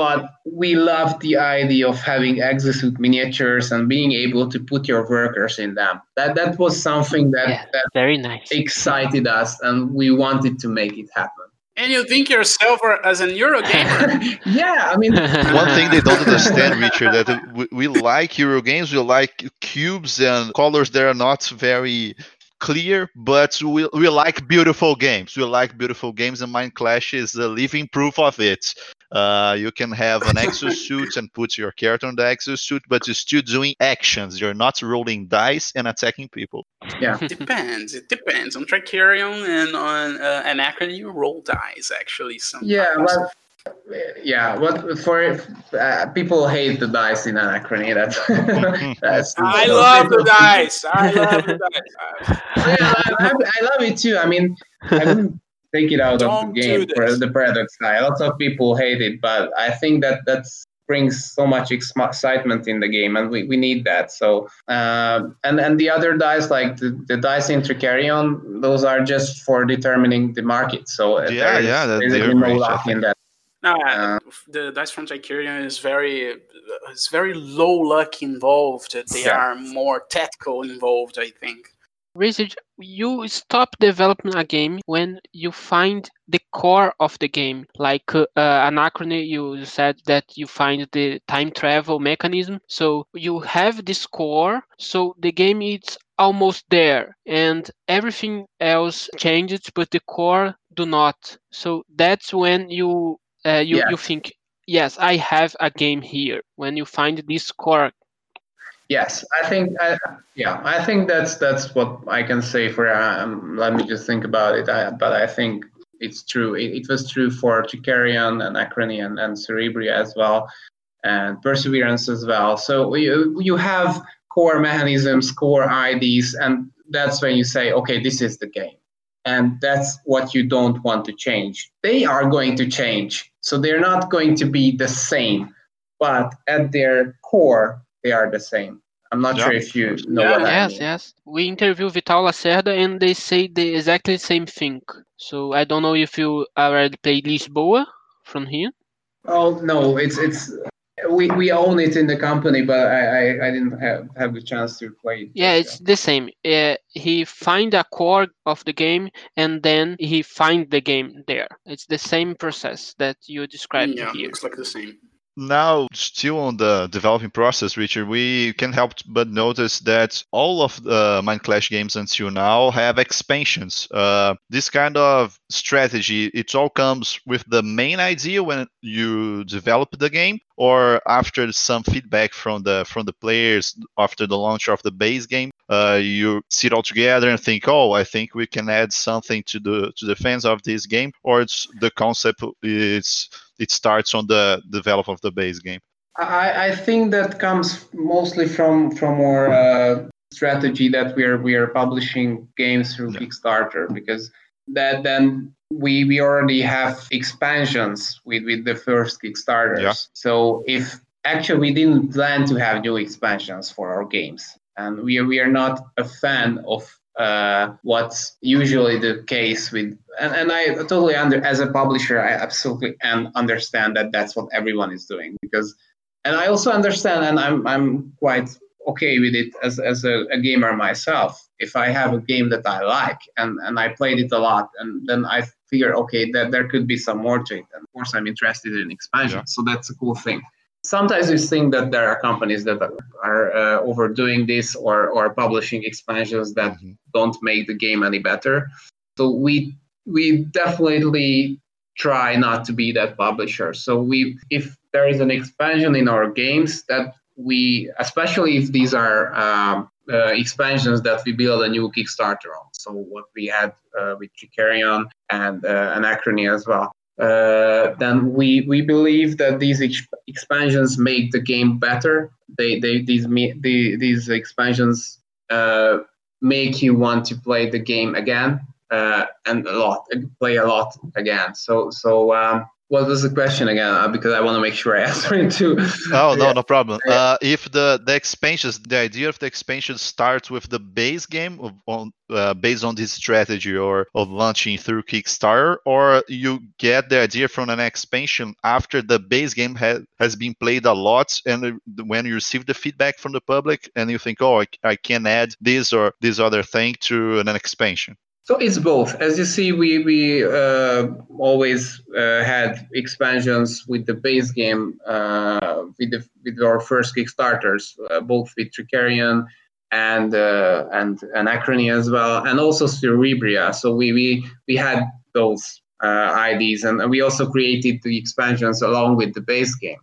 but we love the idea of having exosuit miniatures and being able to put your workers in them that that was something that, Yeah. that Very nice. excited us and we wanted to make it happen And you think yourself are- as an Eurogamer? yeah i mean One thing they don't understand, Richard, that we, we like Euro games, we like cubes and colors that are not very clear, but we, we like beautiful games. We like beautiful games, and Mind Clash is a living proof of it. Uh, you can have an exosuit and put your character on the exosuit, but you're still doing actions. You're not rolling dice and attacking people. Yeah, depends. It depends on Trickerion and on uh, Anachrony. You roll dice actually. Sometimes. yeah but yeah what for uh, people hate the dice in anachrony that's, that's I so love the dice. I love the dice. yeah, I, I, I love it too. I mean, I wouldn't take it out Don't of the game do for the paradox side. Lots of people hate it, but I think that that brings so much excitement in the game, and we, we need that. So, um, and and the other dice, like the, the dice in Trickerion, those are just for determining the market. So uh, Yeah, there is yeah, that- basically they're no luck in that. No, Uh, the dice from Trickerion is very, it's very low luck involved. They Yeah. are more tactical involved, I think. Research, you stop developing a game when you find the core of the game. Like uh, Anachrony, you said that you find the time travel mechanism. So you have this core, so the game is almost there, and everything else changes, but the core do not. So that's when you uh, you Yes. you think, yes, I have a game here. When you find this core Yes, I think, I, yeah, I think that's that's what I can say for. Um, let me just think about it. I, but I think it's true. It, it was true for Trickerion and Acrony and, and Cerebria as well, and Perseverance as well. So you you have core mechanisms, core IDs, and that's when you say, okay, this is the game, and that's what you don't want to change. They are going to change, so they're not going to be the same, but at their core they are the same. I'm not Yeah. sure if you know Yeah, what I Yes, mean. yes. We interview Vital Lacerda and they say the exactly same thing. So I don't know if you already played Lisboa from here. Oh no, it's it's we, we own it in the company, but I, I, I didn't have, have the chance to play it. Yeah, it's the same. Uh, he find a core of the game and then he find the game there. It's the same process that you described yeah, here. looks like the same. Now, still on the developing process, Richard, we can help but notice that all of the Mind Clash games until now have expansions. Uh, this kind of strategy, it all comes with the main idea when you develop the game, or after some feedback from the from the players after the launch of the base game. Uh, you sit all together and think, oh, I think we can add something to the to the fans of this game, or it's the concept is it starts on the develop of the base game. I, I think that comes mostly from from our uh, strategy that we are we are publishing games through Yeah. Kickstarter because that then we we already have expansions with with the first Kickstarters. Yeah. So if actually we didn't plan to have new expansions for our games, and we are, we are not a fan of uh, what's usually the case with and, and I totally under as a publisher I absolutely and understand that that's what everyone is doing because and I also understand and I'm I'm quite okay with it as, as a, a gamer myself. If I have a game that I like and, and I played it a lot and then I figure okay that there could be some more to it. And of course I'm interested in expansion. Yeah. so that's a cool thing sometimes you think that there are companies that are, uh, overdoing this or, or publishing expansions that Mhm. don't make the game any better. So we we definitely try not to be that publisher. So we if there is an expansion in our games that we especially if these are um, uh, expansions that we build a new Kickstarter on. So what we had uh, with Trickerion and uh, Anachrony as well. Uh, then we we believe that these ex- expansions make the game better. They they these me- the, these expansions uh, make you want to play the game again uh, and a lot play a lot again. So so um, what was the question again? Uh, because I want to make sure I answer it too. Oh no, Yeah. no problem. Yeah. Uh, if the the expansions, the idea of the expansion starts with the base game of, on uh, based on this strategy or of launching through Kickstarter, or you get the idea from an expansion after the base game has has been played a lot, and when you receive the feedback from the public, and you think, oh, I, I can add this or this other thing to an expansion. So it's both. As you see, we we uh, always uh, had expansions with the base game uh, with the, with our first Kickstarters, uh, both with Trickerion and uh, and Anachrony as well, and also Cerebria. So we we we had those uh, IDs, and we also created the expansions along with the base game,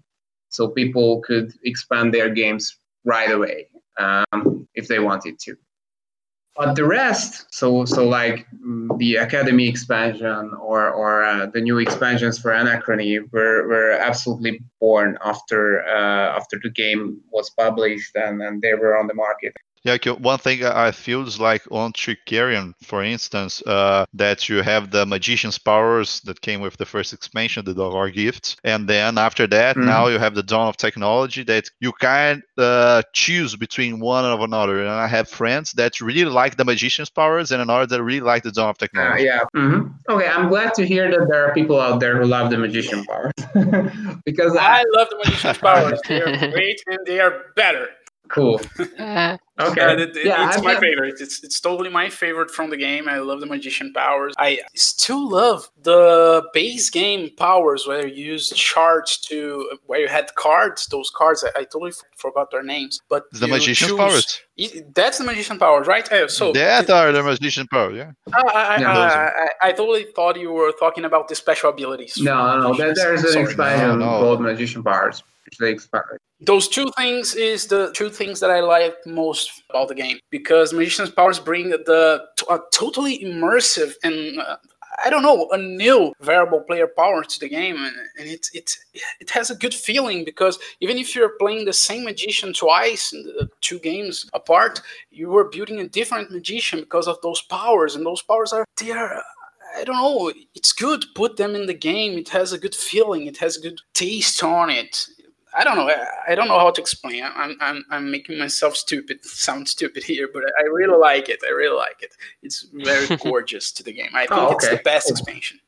so people could expand their games right away um, if they wanted to. But the rest, so so like mm, the academy expansion or or uh, the new expansions for Anachrony were were absolutely born after uh, after the game was published and, and they were on the market. Yeah, okay, one thing I I feel is like on Trickerion, for instance, uh, that you have the magician's powers that came with the first expansion, the Dogar gifts, and then after that, Mhm. now you have the dawn of technology that you can uh, choose between one of another. And I have friends that really like the magician's powers, and another that really like the dawn of Uh, technology. yeah. hmm Okay, I'm glad to hear that there are people out there who love the magician powers because I love the magician's powers. They are great and they are better. Cool. Uh, Okay. It- it- yeah, it's I've my had- favorite. It's it's totally my favorite from the game. I love the magician powers. I still love the base game powers where you use shards to where you had cards. Those cards, I, I totally forgot their names. But The magician choose- powers. Y- That's the magician powers, right? Uh, so that are the magician power, yeah. I, I, Yeah, I, I, I totally thought you were talking about the special abilities. No, no, there, there's an expansion No, no. called Magician Powers. They expand. those two things is the two things that I like most about the game because magician's powers bring the a totally immersive and uh, I don't know a new variable player power to the game and, and it it it has a good feeling because even if you're playing the same magician twice two games apart you were building a different magician because of those powers and those powers are they are I don't know. It's good. Put them in the game. It has a good feeling. It has a good taste on it. I don't know. I, I don't know how to explain. I'm, I'm, I'm making myself stupid, sound stupid here, but I really like it. I really like it. It's very gorgeous to the game. I oh, think Oh, it's the best expansion.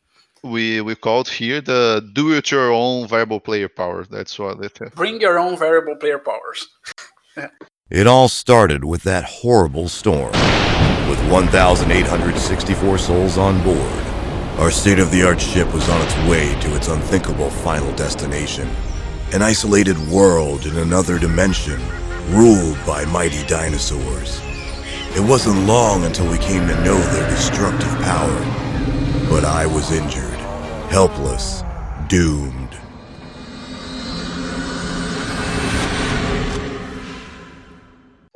We we called here the do it your own variable player power. That's what it is. Bring your own variable player powers. It all started with that horrible storm. With 1,864 souls on board, our state of the art ship was on its way to its unthinkable final destination an isolated world in another dimension, ruled by mighty dinosaurs. It wasn't long until we came to know their destructive power, but I was injured, helpless, doomed.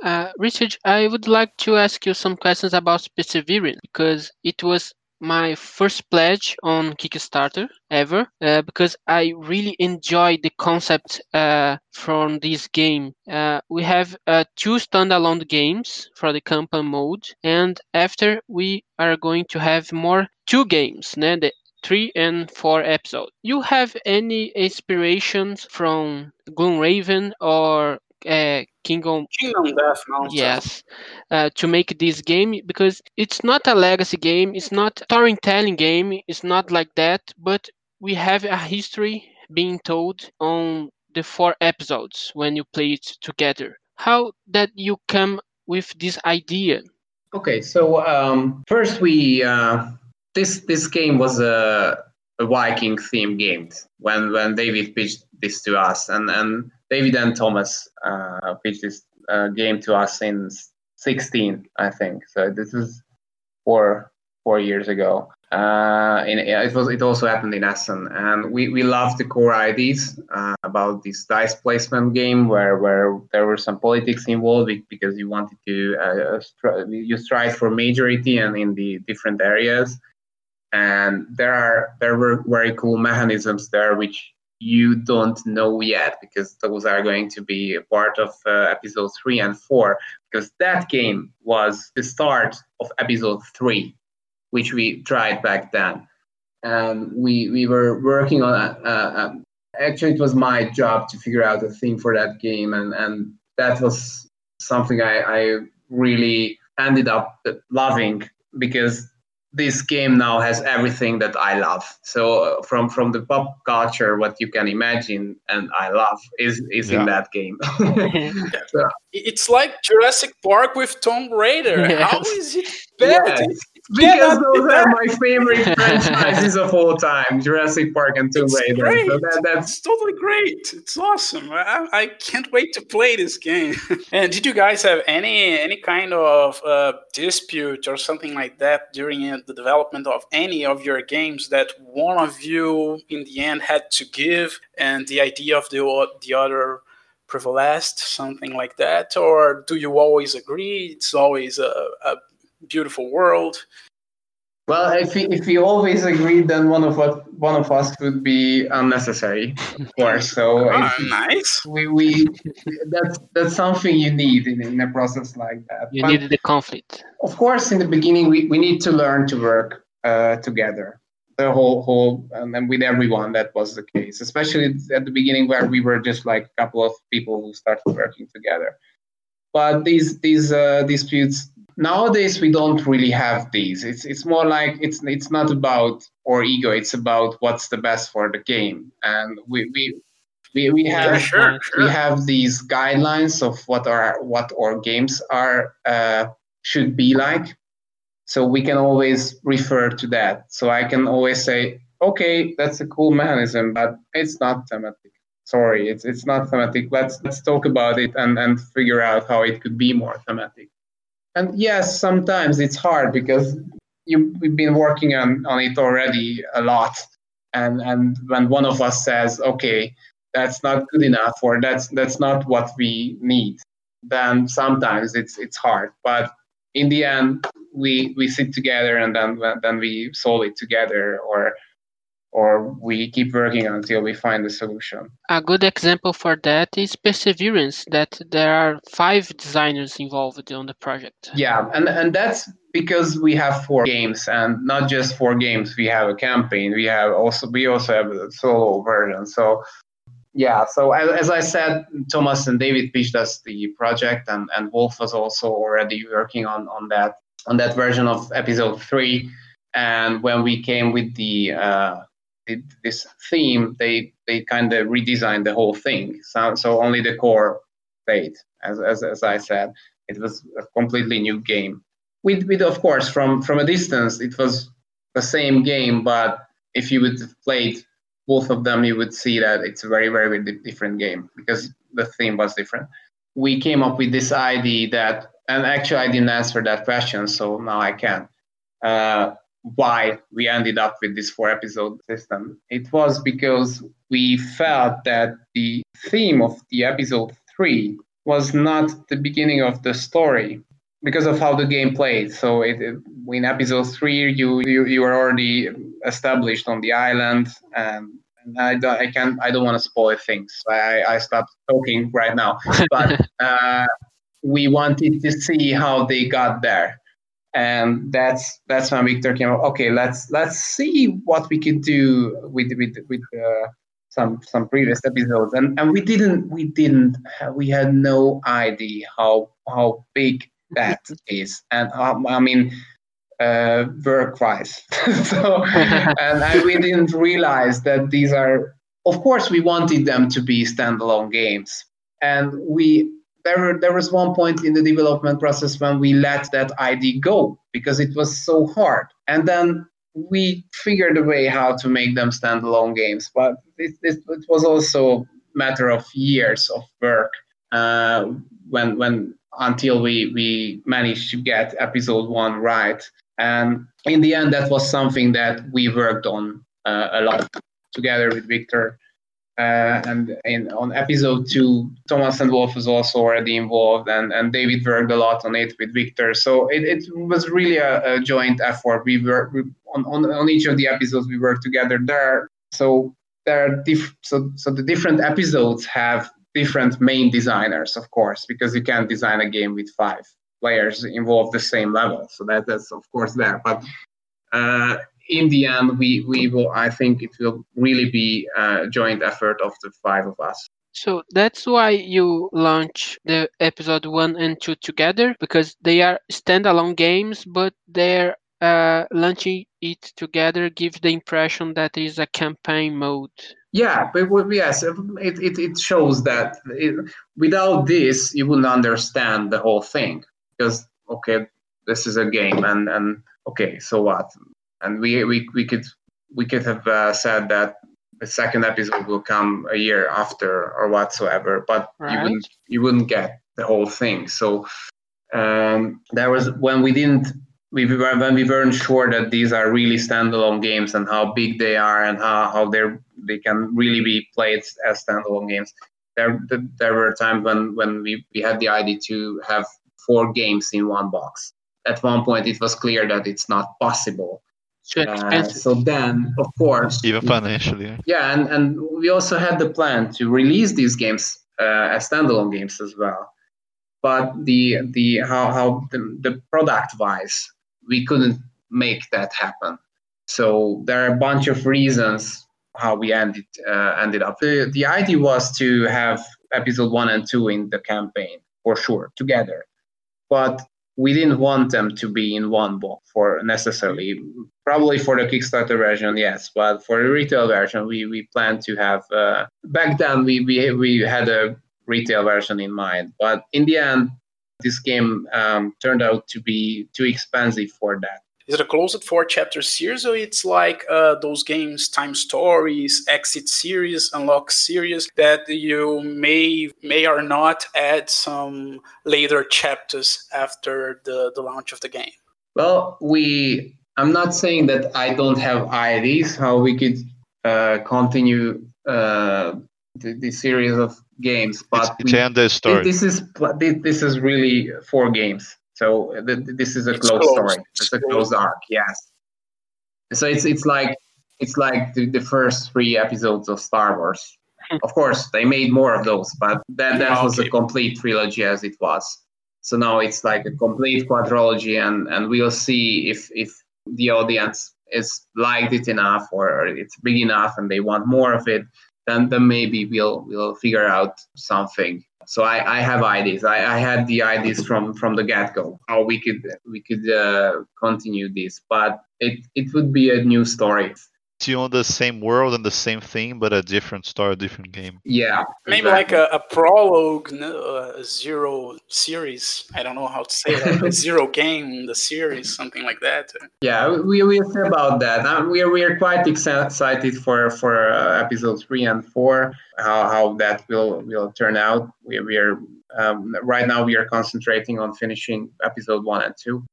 Uh, Richard, I would like to ask you some questions about Perseverance because it was my first pledge on Kickstarter ever uh, because I really enjoy the concept uh, from this game. Uh, we have uh, two standalone games for the campaign mode, and after we are going to have more two games, né? the three and four episodes. You have any inspirations from Gloomhaven or uh, Kingdom Kingdom Death Monster. Yes, uh, to make this game because it's not a legacy game, it's not a storytelling game, it's not like that, but we have a history being told on the four episodes when you play it together. How that you come with this idea? Okay, so um, first we uh, this this game was a, a Viking theme game when when David pitched this to us, and and David and Thomas uh, pitched this uh, game to us in 16, I think. So this was four four years ago. Uh, it was it also happened in Essen, and we, we loved the core ideas uh, about this dice placement game where where there were some politics involved because you wanted to uh, you strive for majority and in the different areas, and there are there were very cool mechanisms there which you don't know yet because those are going to be a part of uh, episode three and four because that game was the start of episode three which we tried back then. And we we were working on. Uh, uh, actually, it was my job to figure out a theme for that game, and and that was something I, I really ended up loving because this game now has everything that I love. So uh, from from the pop culture, what you can imagine and I love is is Yeah. in that game. It's like Jurassic Park with Tomb Raider. How Yes. is it bad? Yes, It because those are my favorite franchises of all time: Jurassic Park and Tomb Raider. great. So that, that's It's totally great. It's awesome. I, I can't wait to play this game. and did you guys have any any kind of uh, dispute or something like that during uh, the development of any of your games that one of you in the end had to give, and the idea of the the other prevailed, something like that, or do you always agree? It's always a, a beautiful world. Well, if we, if we always agreed, then one of us one of us would be unnecessary, of course. So Ah, nice. we, we that's that's something you need in, in a process like that. You But needed the conflict. of course, in the beginning, we, we need to learn to work uh, together. The whole whole and, and with everyone that was the case, especially at the beginning where we were just like a couple of people who started working together. But these these uh, disputes nowadays we don't really have these. It's it's more like it's it's not about our ego. It's about what's the best for the game, and we we We, we have Yeah, sure, sure. we have these guidelines of what our what our games are uh, should be like so we can always refer to that so i can always say okay that's a cool mechanism but it's not thematic sorry it's it's not thematic let's let's talk about it and and figure out how it could be more thematic and yes sometimes it's hard because you we've been working on on it already a lot. And and when one of us says okay that's not good enough or that's that's not what we need then sometimes it's it's hard. But in the end we we sit together and then then we solve it together or or we keep working until we find a solution A good example for that is Perseverance, that there are five designers involved on the project. yeah and and that's because we have four games and not just four games we have a campaign we have also we also have a solo version so yeah so as, as i said thomas and david pitched us the project and and wolf was also already working on on that on that version of episode three and when we came with the uh the- this theme they they kind of redesigned the whole thing. So so only the core stayed as as, as i said. It was a completely new game. With with of course from from a distance it was the same game but if you would have played both of them you would see that it's a very very di- different game because the theme was different. We came up with this idea that and actually i didn't answer that question so now i can. Uh, why we ended up with this four episode system it was because we felt that the theme of the episode three was not the beginning of the story because of how the game played. So it, it- in episode three, you, you you are already established on the island, and, and I don't I can I don't want to spoil things. I I stopped talking right now, but uh, we wanted to see how they got there, and that's that's when Victor came up. Okay, let's let's see what we could do with with with. Uh, some some previous episodes and and we didn't we didn't we had no idea how how big that is and um, i mean uh work wise so and I, we didn't realize that these are of course we wanted them to be standalone games and we there there was one point in the development process when we let that idea go because it was so hard and then we figured a way how to make them standalone games, but it, it, it was also a matter of years of work uh, when when until we we managed to get episode one right. And in the end, that was something that we worked on uh, a lot together with Victor. Uh, and in, on episode two, Thomas and Wolf was also already involved, and, and David worked a lot on it with Victor. So it, it was really a, a joint effort. We were we, on, on on each of the episodes we worked together there. So there are diff- so so the different episodes have different main designers, of course, because you can't design a game with five players involved the same level. So that that's of course there, but. Uh, in the end, we, we will, I think it will really be a joint effort of the five of us. So that's why you launch the episode one and two together because they are standalone games, but they're uh, launching it together gives the impression that is a campaign mode. Yeah, but yes, it, it, it shows that it, without this, you wouldn't understand the whole thing because, okay, this is a game and, and okay, so what? And we, we, we could we could have uh, said that the second episode will come a year after or whatsoever, but you wouldn't you wouldn't get the whole thing. So um, there was when we didn't we were when we weren't sure that these are really standalone games and how big they are and how how they they can really be played as standalone games. There there were times when when we we had the idea to have four games in one box. At one point, it was clear that it's not possible. Too Uh, expensive. so then, of course, Even financially. yeah, and, and we also had the plan to release these games uh, as standalone games as well. But the the how how the, the product wise, we couldn't make that happen. So there are a bunch of reasons how we ended uh, ended up. The the idea was to have episode one and two in the campaign for sure together, but we didn't want them to be in one box for necessarily. Probably for the Kickstarter version, yes, but for the retail version, we we plan to have. Uh, back then, we we we had a retail version in mind, but in the end, this game um, turned out to be too expensive for that. Is it a closed four chapter series or it's like uh, those games, time stories, exit series, unlock series that you may may or not add some later chapters after the, the launch of the game? Well, we I'm not saying that I don't have ideas how we could uh, continue uh, the, the, series of games, but it's, it's we, story. This is this is really four games. So th- this is a closed, closed, story. It's a closed arc. Yes. So it's it's like it's like the, the first three episodes of Star Wars. of course, they made more of those, but that that was a complete trilogy as it was. So now it's like a complete quadrilogy, and and we'll see if if the audience is liked it enough or it's big enough and they want more of it then then maybe we'll we'll figure out something so I, I have ideas. I, I had the ideas from from the get go how we could we could uh, continue this, but it it would be a new story you on the same world and the same thing, but a different story, different game. Yeah, maybe exactly. like a, a prologue, uh, zero series. I don't know how to say that. a zero game, the series, something like that. Yeah, we will say about that. Uh, we are we are quite excited for for uh, episodes three and four. How how that will will turn out. We we are um, right now we are concentrating on finishing episode one and two.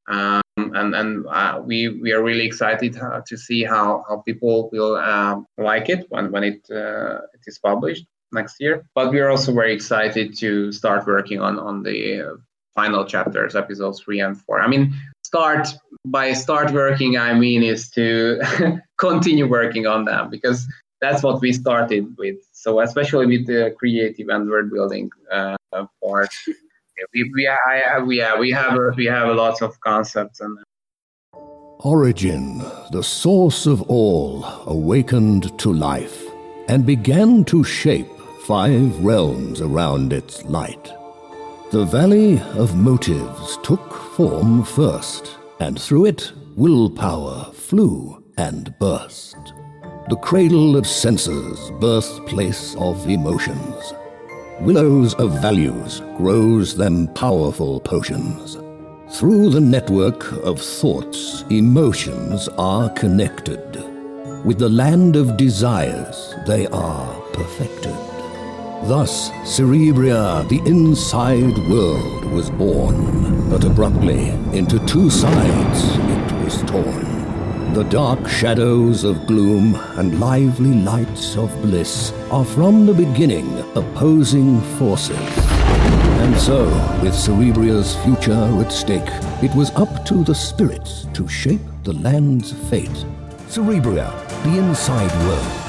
And and uh, we we are really excited uh, to see how how people will um, like it when when it uh, it is published next year. But we are also very excited to start working on on the uh, final chapters, episodes three and four. I mean, start by start working. I mean is to continue working on them because that's what we started with. So especially with the creative and word building uh, part we we, I, we, yeah, we have we have lots of concepts and. Uh, Origin, the source of all, awakened to life and began to shape five realms around its light. The Valley of Motives took form first, and through it willpower flew and burst. The cradle of senses, birthplace of emotions willows of values grows them powerful potions. Through the network of thoughts, emotions are connected. With the land of desires, they are perfected. Thus, Cerebria, the inside world, was born, but abruptly, into two sides it was torn. The dark shadows of gloom and lively lights of bliss are from the beginning opposing forces. And so, with Cerebria's future at stake, it was up to the spirits to shape the land's fate. Cerebria, the inside world.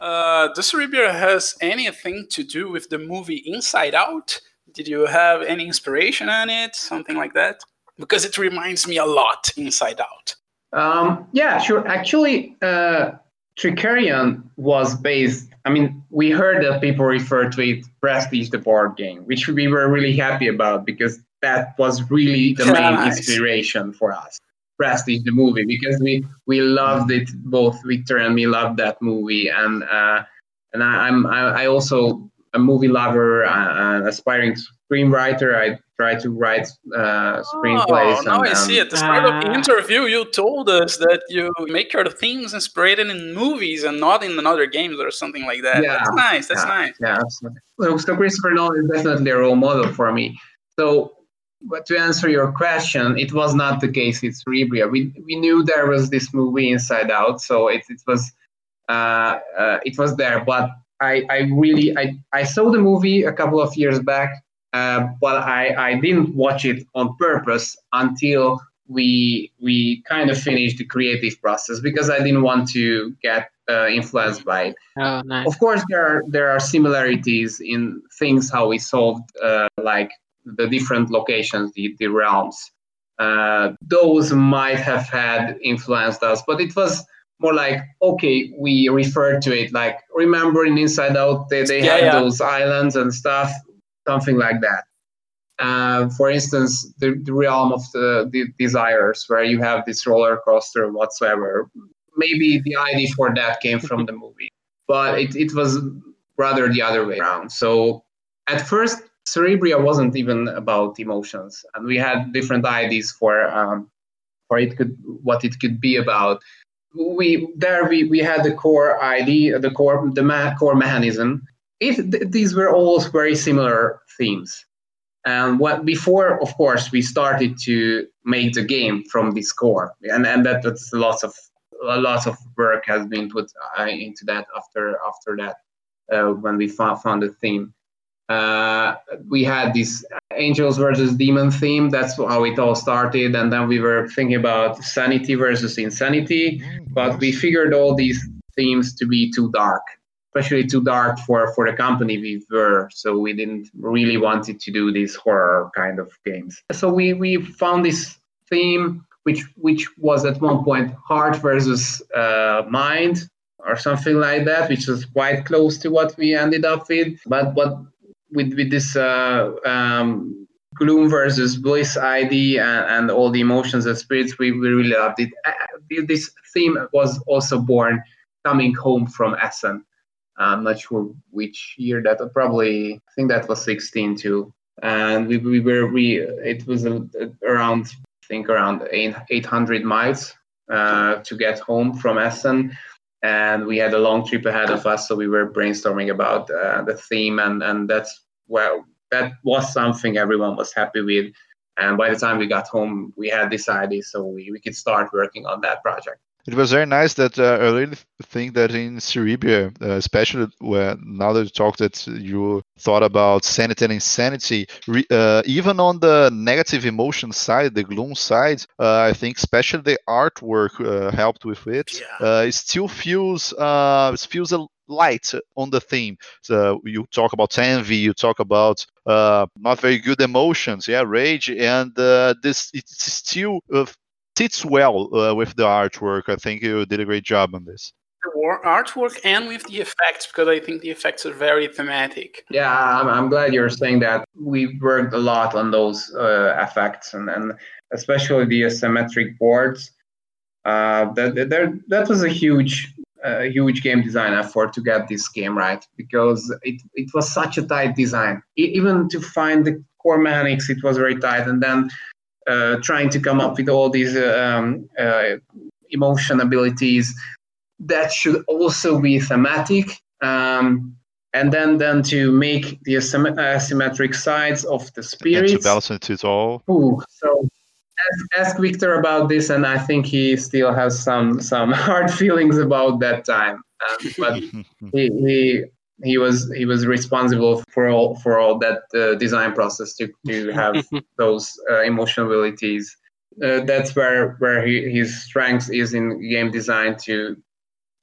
Uh, does Cerebria has anything to do with the movie Inside Out? Did you have any inspiration on it? Something like that? Because it reminds me a lot Inside Out. Um, yeah, sure. Actually, uh, Trickerion was based. I mean, we heard that people refer to it Prestige, the board game, which we were really happy about because that was really the main nice. inspiration for us. Prestige, the movie, because we we loved it. Both Victor and me loved that movie, and uh, and I, I'm I, I also a movie lover, uh, an aspiring screenwriter. I try to write uh, screenplays. Oh, now and, I see it. At the start of the ah. interview, you told us that you make your themes inspired in movies and not in another games or something like that. Yeah, that's nice. That's yeah, nice. Yeah, absolutely. So, so Christopher Nolan is definitely a role model for me. So, but to answer your question, it was not the case with Cerebria. We we knew there was this movie Inside Out, so it it was uh, uh, it was there, but I, I really I, I saw the movie a couple of years back, uh, but I, I didn't watch it on purpose until we we kind of finished the creative process because I didn't want to get uh, influenced by it. Oh, nice. Of course, there are there are similarities in things how we solved uh, like the different locations, the, the realms. Uh, those might have had influenced us, but it was more like okay we refer to it like remember in inside out they, they yeah, had yeah. those islands and stuff something like that Uh, for instance, the, the realm of the, the, desires, where you have this roller coaster whatsoever. Maybe the idea for that came from the movie, but it, it was rather the other way around. So at first, Cerebria wasn't even about emotions, and we had different ideas for um, for it could what it could be about. We there we, we had the core idea, the core the ma- core mechanism. It, th- these were all very similar themes. And what before, of course, we started to make the game from this core, and and that that's lots of a lot of work has been put uh, into that after after that uh, when we found, found the theme. Uh, we had this angels versus demon theme. That's how it all started, and then we were thinking about sanity versus insanity. Mm, but we figured all these themes to be too dark, especially too dark for for the company we were. So we didn't really wanted to do these horror kind of games. So we we found this theme which which was at one point heart versus uh, mind or something like that, which was quite close to what we ended up with. But but with with this uh, um, gloom versus bliss ID and, and all the emotions and spirits, we, we really loved it. Uh, this theme was also born coming home from Essen. I'm not sure which year that probably I think that was 16 too. And we, we were we it was a, a, around I think around 800 miles uh, to get home from Essen. And we had a long trip ahead of us so we were brainstorming about uh, the theme. And and that's well that was something everyone was happy with. And by the time we got home we had this idea so we, we could start working on that project it was very nice that uh, I really think that in Cerebria, uh, especially where now that you talked that you thought about sanity and insanity, re, uh, even on the negative emotion side, the gloom side, uh, I think especially the artwork uh, helped with it. Yeah. Uh, it still feels it feels a light on the theme. So you talk about envy, you talk about uh, not very good emotions, yeah, rage, and uh, this it's still uh, fits well uh, with the artwork. I think you did a great job on this. The artwork and with the effects because I think the effects are very thematic. Yeah, I'm, I'm glad you're saying that. We worked a lot on those uh, effects and, and especially the asymmetric boards. Uh, that, that that was a huge a huge game design effort to get this game right because it, it was such a tight design. even to find the core mechanics, it was very tight. And then uh, trying to come up with all these um, uh, emotion abilities that should also be thematic. Um, and then, then to make the asymmetric sides of the spirits. And to balance it all. Ooh, so ask, ask Victor about this, and I think he still has some some hard feelings about that time. Um, but he, he he was he was responsible for all for all that uh, design process to to have those uh, emotional abilities. Uh, that's where where he, his strength is in game design to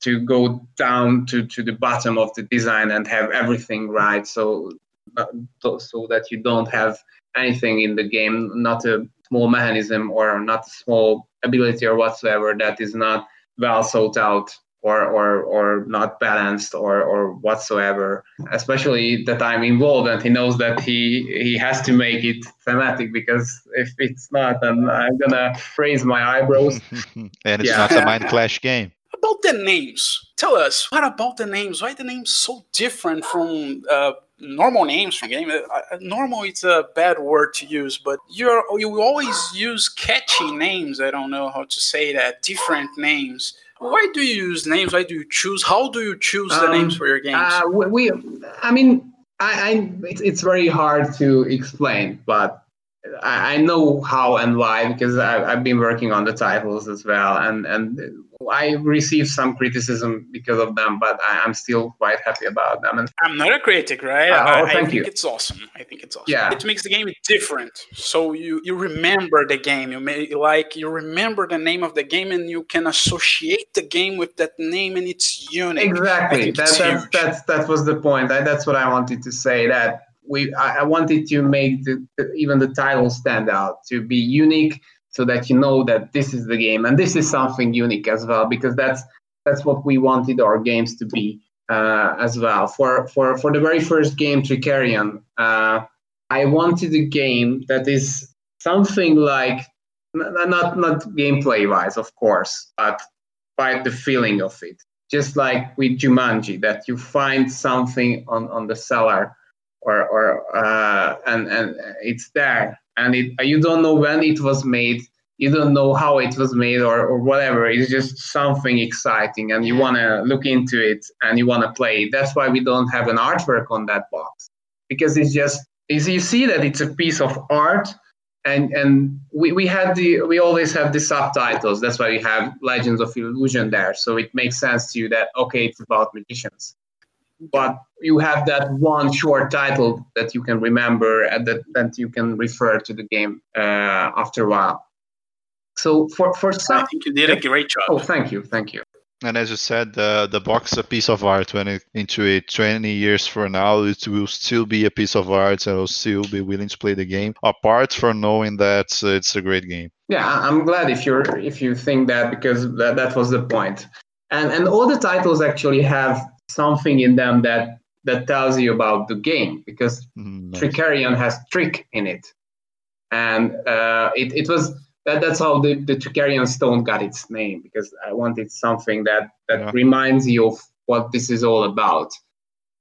to go down to, to the bottom of the design and have everything right so uh, so that you don't have anything in the game not a small mechanism or not a small ability or whatsoever that is not well thought out or or or not balanced or or whatsoever especially that i'm involved and he knows that he he has to make it thematic because if it's not then i'm gonna raise my eyebrows and it's yeah. not a mind clash game about the names tell us what about the names why the names so different from uh, normal names from game. Uh, uh, normal it's a bad word to use, but you're you always use catchy names. I don't know how to say that. Different names. Why do you use names? Why do you choose? How do you choose the um, names for your games? Uh, we, I mean, I, I it's, it's very hard to explain, but I, I know how and why because I, I've been working on the titles as well, and and I received some criticism because of them, but I, am still quite happy about them. And I'm not a critic, right? Uh, oh, I, thank I you. think it's awesome. I think it's awesome. Yeah. It makes the game different. So you you remember the game. You may like you remember the name of the game, and you can associate the game with that name, and it's unique. Exactly. That, that's, that's that was the point. That, that's what I wanted to say. That we I, I wanted to make the, even the title stand out to be unique so that you know that this is the game and this is something unique as well because that's that's what we wanted our games to be uh, as well for for for the very first game Trickerion uh, I wanted a game that is something like not not gameplay wise, of course, but by the feeling of it. Just like with Jumanji, that you find something on, on the cellar, or or uh, and and it's there, and it you don't know when it was made, you don't know how it was made, or or whatever. It's just something exciting, and you want to look into it and you want to play. That's why we don't have an artwork on that box. Because it's just is you see that it's a piece of art and and we, we had the we always have the subtitles. That's why we have legends of illusion there. So it makes sense to you that okay it's about magicians. But you have that one short title that you can remember and that, that you can refer to the game uh, after a while so for for some I think you did a great job. oh thank you thank you And as you said, the the box a piece of art. When it, into it, 20 years from now, it will still be a piece of art, and I'll still be willing to play the game. Apart from knowing that uh, it's a great game. yeah I- i'm glad if you're if you think that because that, that was the point. point and and all the titles actually have something in them that that tells you about the game because Mm, nice. Trickerion has trick in it, and uh, it it was that that's how the the Trickerion stone got its name because I wanted something that that Yeah. reminds you of what this is all about,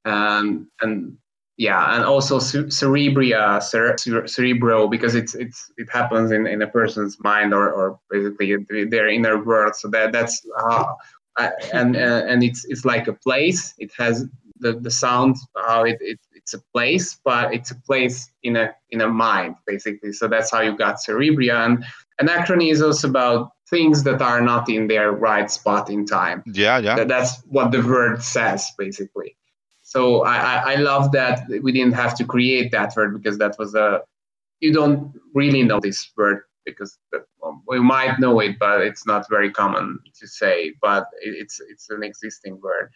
and and yeah, and also ce- cerebria, cere- cere- cerebro because it's it's it happens in, in a person's mind or or basically their inner world. So that that's how. I, and uh, and it's it's like a place. It has the, the sound how it, it it's a place, but it's a place in a in a mind basically. So that's how you got cerebria. And anachrony is also about things that are not in their right spot in time. Yeah, yeah. That, that's what the word says basically. So I, I, I love that we didn't have to create that word because that was a you don't really know this word because we might know it, but it's not very common to say. But it, it's it's an existing word.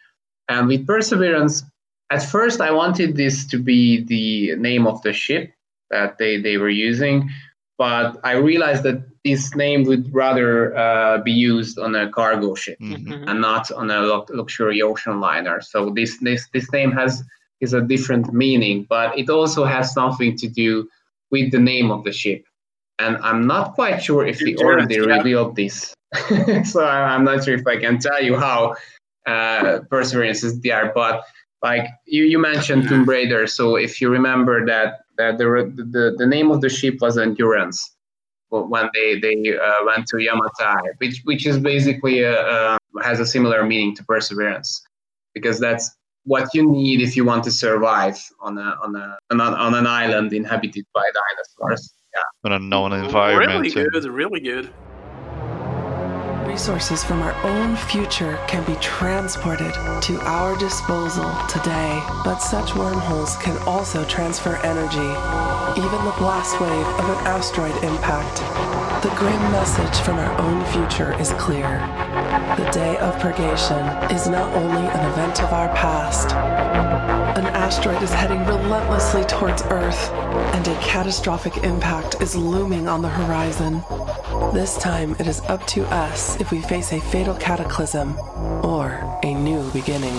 And with perseverance, at first I wanted this to be the name of the ship that they, they were using, but I realized that this name would rather uh, be used on a cargo ship Mhm. Mhm. and not on a lu- luxury ocean liner. So this this this name has is a different meaning, but it also has something to do with the name of the ship. And I'm not quite sure if we Endurance, already yeah. revealed this. so I- I'm not sure if I can tell you how uh, Perseverance is there, but like you, you mentioned Tomb Raider. So if you remember that that the the, the name of the ship was Endurance when they they uh, went to Yamatai, which which is basically a, uh, has a similar meaning to perseverance, because that's what you need if you want to survive on a on a on, a, on an island inhabited by dinosaurs. Yeah. An unknown environment. Really good, really good. Resources from our own future can be transported to our disposal today, but such wormholes can also transfer energy, even the blast wave of an asteroid impact. The grim message from our own future is clear. The day of purgation is not only an event of our past, an asteroid is heading relentlessly towards Earth, and a catastrophic impact is looming on the horizon. This time, it is up to us if we face a fatal cataclysm or a new beginning.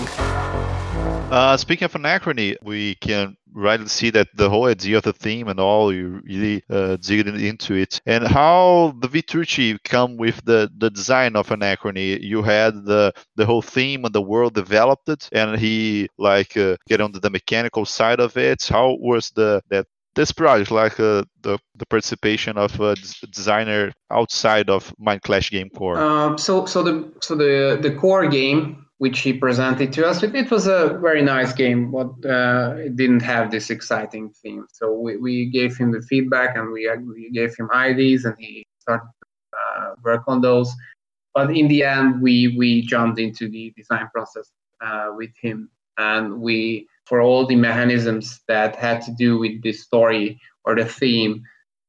Uh, speaking of anachrony, we can rightly see that the whole idea of the theme and all you really uh, dig into it, and how David Turczi come with the, the design of anachrony. You had the the whole theme and the world developed it, and he like uh, get on the mechanical side of it. How was the that this project like uh, the the participation of a designer outside of Mind Clash Game Core? Um, so so the so the the core game which he presented to us, it, it was a very nice game, but uh, it didn't have this exciting theme. So we, we gave him the feedback and we, we gave him IDs and he started to uh, work on those. But in the end, we we jumped into the design process uh, with him, and we for all the mechanisms that had to do with the story or the theme,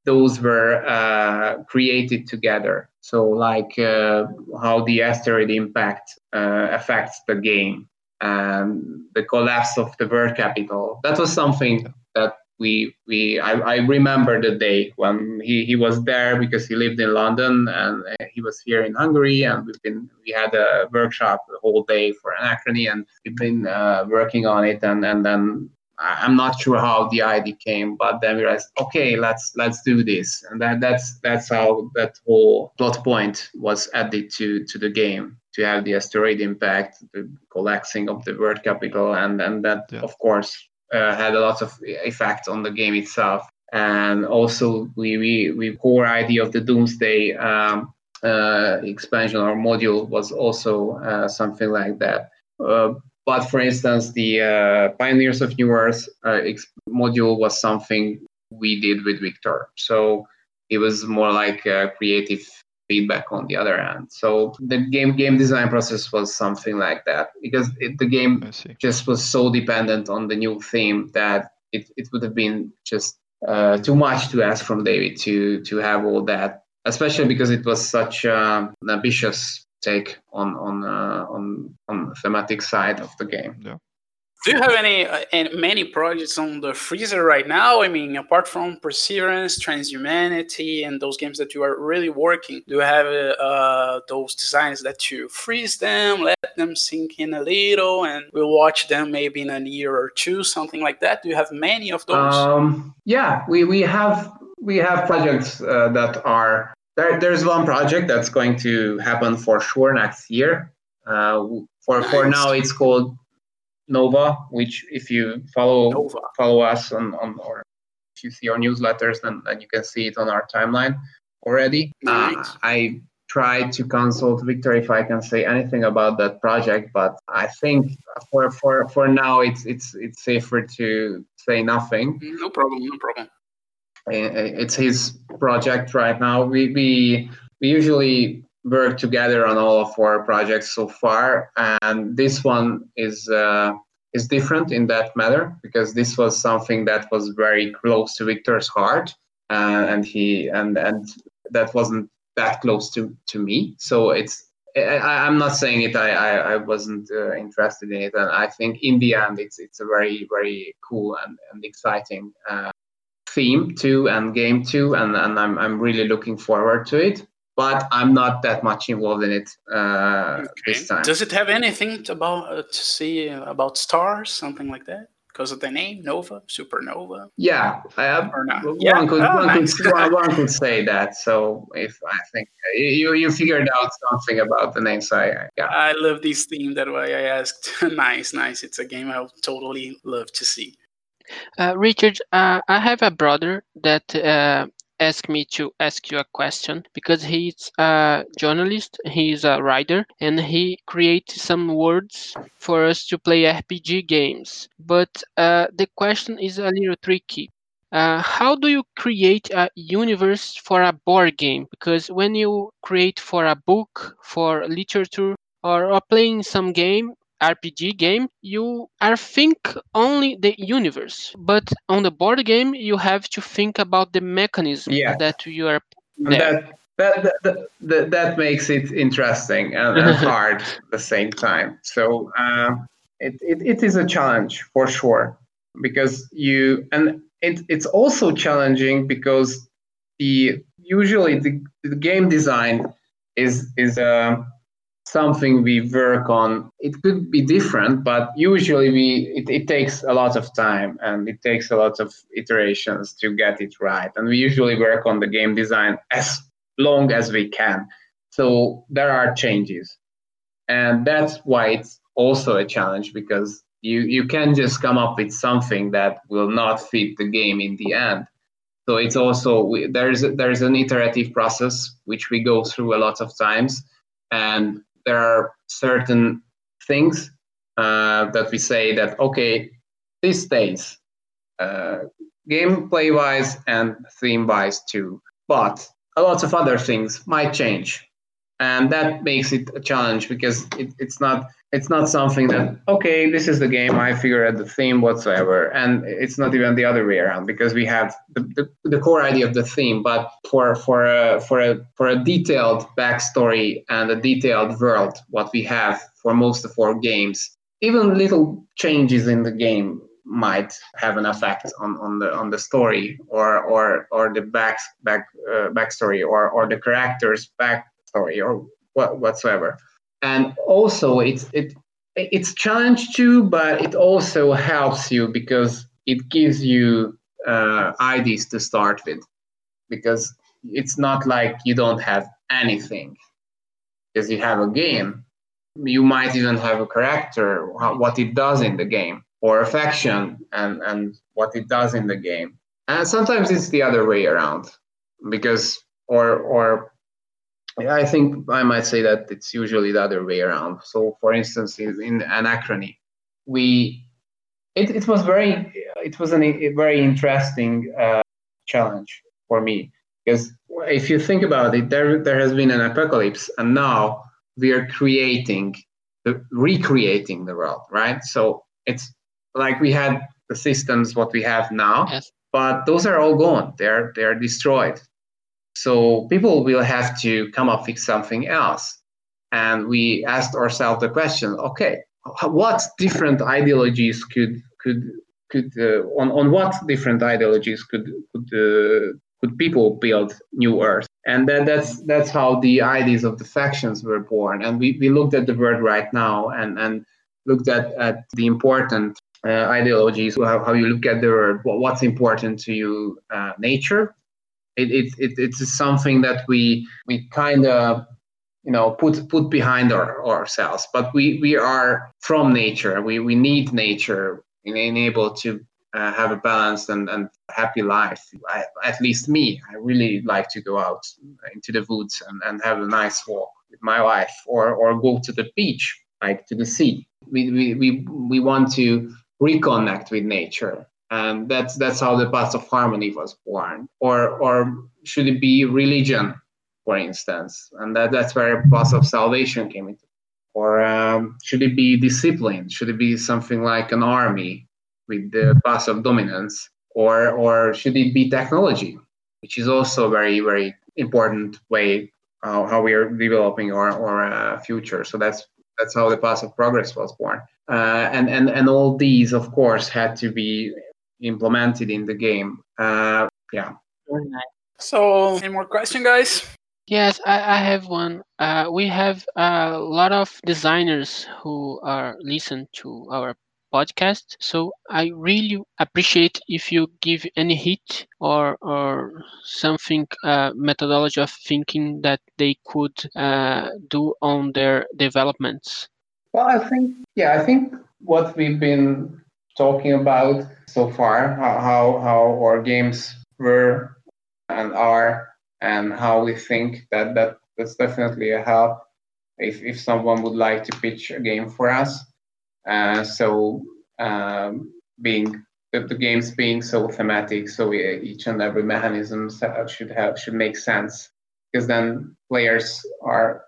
those were uh, created together. So, like uh, how the asteroid impact uh, affects the game and the collapse of the world capital. That was something that we we I, I remember the day when he, he was there because he lived in London and uh, he was here in Hungary and we've been we had a workshop the whole day for anachrony and we've been uh, working on it and and then I'm not sure how the idea came, but then we realized, okay, let's let's do this, and that that's that's how that whole plot point was added to to the game to have the asteroid impact, the collapsing of the world capital, and and that yeah. of course uh, had a lot of effect on the game itself. And also, we we, we core idea of the Doomsday um, uh, expansion or module was also uh, something like that. Uh, but for instance, the uh, Pioneers of New Earth uh, module was something we did with Victor. So it was more like creative feedback on the other hand. So the game game design process was something like that because it, the game just was so dependent on the new theme that it, it would have been just uh, too much to ask from David to to have all that, especially because it was such uh, an ambitious take on on uh, on on the thematic side of the game. Yeah. Do you have any, uh, many projects on the freezer right now? I mean, apart from Perseverance, Transhumanity, and those games that you are really working, do you have uh, those designs that you freeze them, let them sink in a little, and we'll watch them maybe in a year or two, something like that? Do you have many of those? Um, yeah, we we have we have projects uh, that are there. There's one project that's going to happen for sure next year. Uh, for nice. for now, it's called Nova, which if you follow Nova. follow us on, on or if you see our newsletters, then, then you can see it on our timeline already. Uh, I tried to consult Victor if I can say anything about that project, but I think for for for now it's it's it's safer to say nothing. No problem, no problem. It's his project right now. We we we usually worked together on all of our projects so far, and this one is uh, is different in that matter because this was something that was very close to Victor's heart, uh, and he and and that wasn't that close to to me. So it's I, am not saying it. I I, I wasn't uh, interested in it, and I think in the end, it's it's a very very cool and and exciting uh, theme too, and game too, and and I'm I'm really looking forward to it but I'm not that much involved in it uh, okay. this time. Does it have anything about uh, to see about stars, something like that? Because of the name Nova, Supernova. Yeah, uh, one, yeah? Could, oh, one, nice. could, one, one, could say that. So if I think you you figured out something about the name, so I, yeah. I love this theme. That way I asked. nice, nice. It's a game I would totally love to see. Uh, Richard, uh, I have a brother that uh, asked me to ask you a question because he's a journalist, he's a writer, and he creates some words for us to play RPG games. But uh, the question is a little tricky. Uh, how do you create a universe for a board game? Because when you create for a book, for literature, or, or playing some game, RPG game, you are think only the universe, but on the board game you have to think about the mechanism yeah. that you are there. That, that, that, that, that makes it interesting and, and hard at the same time. So uh, it, it, it is a challenge for sure because you and it, it's also challenging because the usually the, the game design is is uh, something we work on. It could be different, but usually we it, it takes a lot of time and it takes a lot of iterations to get it right. And we usually work on the game design as long as we can. So there are changes. And that's why it's also a challenge because you, you can just come up with something that will not fit the game in the end. So it's also there's there's an iterative process which we go through a lot of times, and there are certain things uh, that we say that okay, this stays uh, gameplay wise and theme wise too, but a lot of other things might change, and that makes it a challenge because it, it's not it's not something that okay this is the game i figure out the theme whatsoever and it's not even the other way around because we have the, the, the core idea of the theme but for for a for a for a detailed backstory and a detailed world what we have for most of our games even little changes in the game might have an effect on, on the on the story or or or the back back uh, backstory or or the characters backstory or what whatsoever and also it's it it's challenge too, but it also helps you because it gives you uh, ideas to start with. Because it's not like you don't have anything, because you have a game. You might even have a character, what it does in the game, or a faction and, and what it does in the game. And sometimes it's the other way around, because or or I think I might say that it's usually the other way around. So, for instance, in Anachrony, we it, it was very it was an, a very interesting uh, challenge for me because if you think about it, there there has been an apocalypse, and now we are creating, the, recreating the world, right? So it's like we had the systems what we have now, yes. but those are all gone. They're they're destroyed. So people will have to come up with something else. And we asked ourselves the question, okay, what different ideologies could could could uh, on on what different ideologies could could uh, could people build new Earth? And that, that's that's how the ideas of the factions were born. And we, we looked at the world right now and and looked at at the important uh, ideologies, how, how you look at the world, what's important to you, uh, nature, it, it, it it's something that we we kind of you know put put behind our, ourselves. But we we are from nature we we need nature in able to uh, have a balanced and, and happy life. I, at least me i really like to go out into the woods and, and have a nice walk with my wife or or go to the beach like to the sea. We we we, we want to reconnect with nature and that's that's how the path of harmony was born. Or or should it be religion for instance? And that that's where path of salvation came into. Or um, should it be discipline? Should it be something like an army with the path of dominance? Or or should it be technology which is also a very very important way uh, how we are developing our, our uh, future. So that's that's how the path of progress was born. Uh, and and and all these of course had to be implemented in the game. Uh, yeah. So, any more question, guys? Yes, I, I have one. Uh, we have a lot of designers who are listen to our podcast. So I really appreciate if you give any hit or or something uh, methodology of thinking that they could uh, do on their developments. Well, I think yeah, I think what we've been talking about so far, how, how our games were and are, and how we think that, that that's definitely a help if, if someone would like to pitch a game for us. Uh, so um, being the, the games being so thematic, so we, each and every mechanism should have should make sense because then players are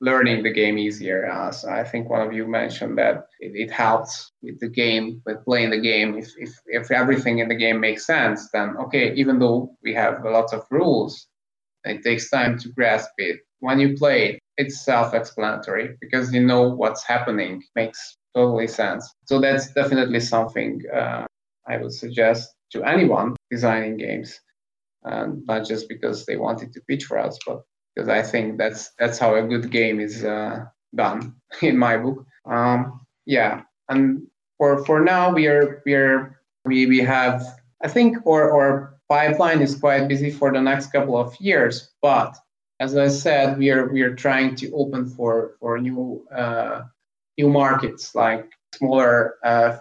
learning the game easier. Uh, so I think one of you mentioned that it, it, helps with the game, with playing the game. If, if, if everything in the game makes sense, then okay, even though we have lots of rules, it takes time to grasp it. When you play it, it's self-explanatory because you know what's happening. Makes totally sense. So that's definitely something uh, I would suggest to anyone designing games, and not just because they wanted to pitch for us, but because I think that's that's how a good game is uh, done in my book. Um, yeah, and for for now we are we are we we have I think our our pipeline is quite busy for the next couple of years, but as I said, we are we are trying to open for for new uh, new markets like smaller uh,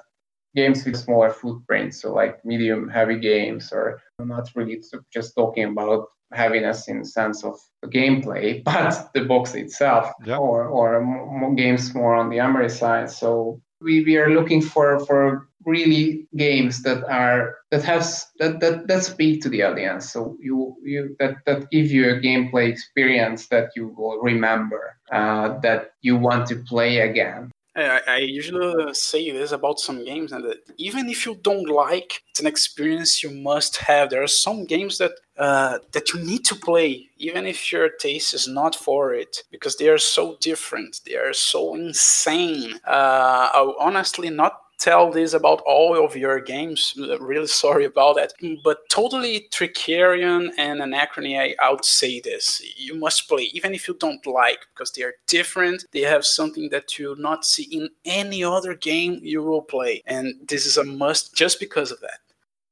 games with smaller footprints, so like medium heavy games, or not really just talking about heaviness in sense of gameplay, but the box itself, yeah. or or more games more on the Ameri side. So we, we are looking for for really games that are that has that that, that speak to the audience. So you you that that give you a gameplay experience that you will remember, uh, that you want to play again. I, I usually say this about some games, and that even if you don't like, it's an experience you must have. There are some games that uh, that you need to play, even if your taste is not for it, because they are so different. They are so insane. Uh, honestly, not tell this about all of your games. Really sorry about that. But totally Trickerion and Anachrony, I, would say this. You must play, even if you don't like, because they are different. They have something that you'll not see in any other game you will play. And this is a must just because of that.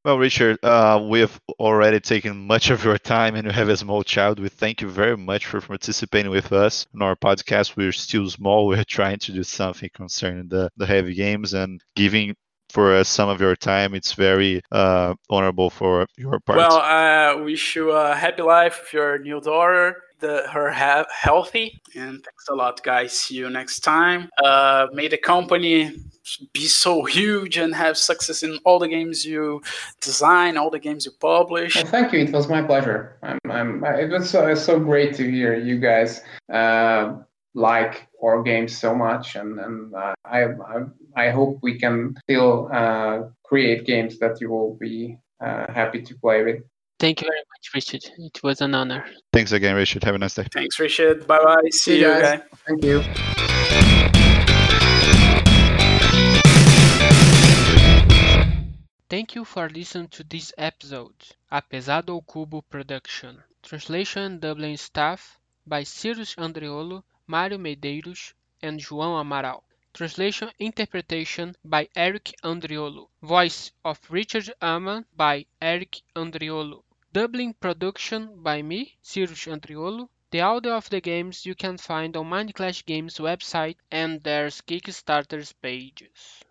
Well, Richard, uh, we have already taken much of your time and you have a small child. We thank you very much for participating with us in our podcast. We're still small. We're trying to do something concerning the, the heavy games and giving for us some of your time. It's very uh, honorable for your part. Well, I uh, wish you a happy life with your new daughter the, her ha- healthy. And thanks a lot, guys. See you next time. Uh, may the company be so huge and have success in all the games you design, all the games you publish. Well, thank you. It was my pleasure. I'm, I'm, it was so, so great to hear you guys uh, like our games so much, and and uh, I, I, I hope we can still uh, create games that you will be uh, happy to play with. Thank you very much, Richard. It was an honor. Thanks again, Richard. Have a nice day. Thanks, Richard. Bye bye. See, See you, guys. guys. Thank you. Thank you for listening to this episode, a Pesado ao Cubo production. Translation and Dublin staff by Cyrus Andriolo, Mário Medeiros, and João Amaral. Translation interpretation by Eric Andriolo. Voice of Richard Amann by Eric Andriolo. Dublin production by me, Cyrus Andriolo. The audio of the games you can find on Mind Clash Games website and their Kickstarter pages.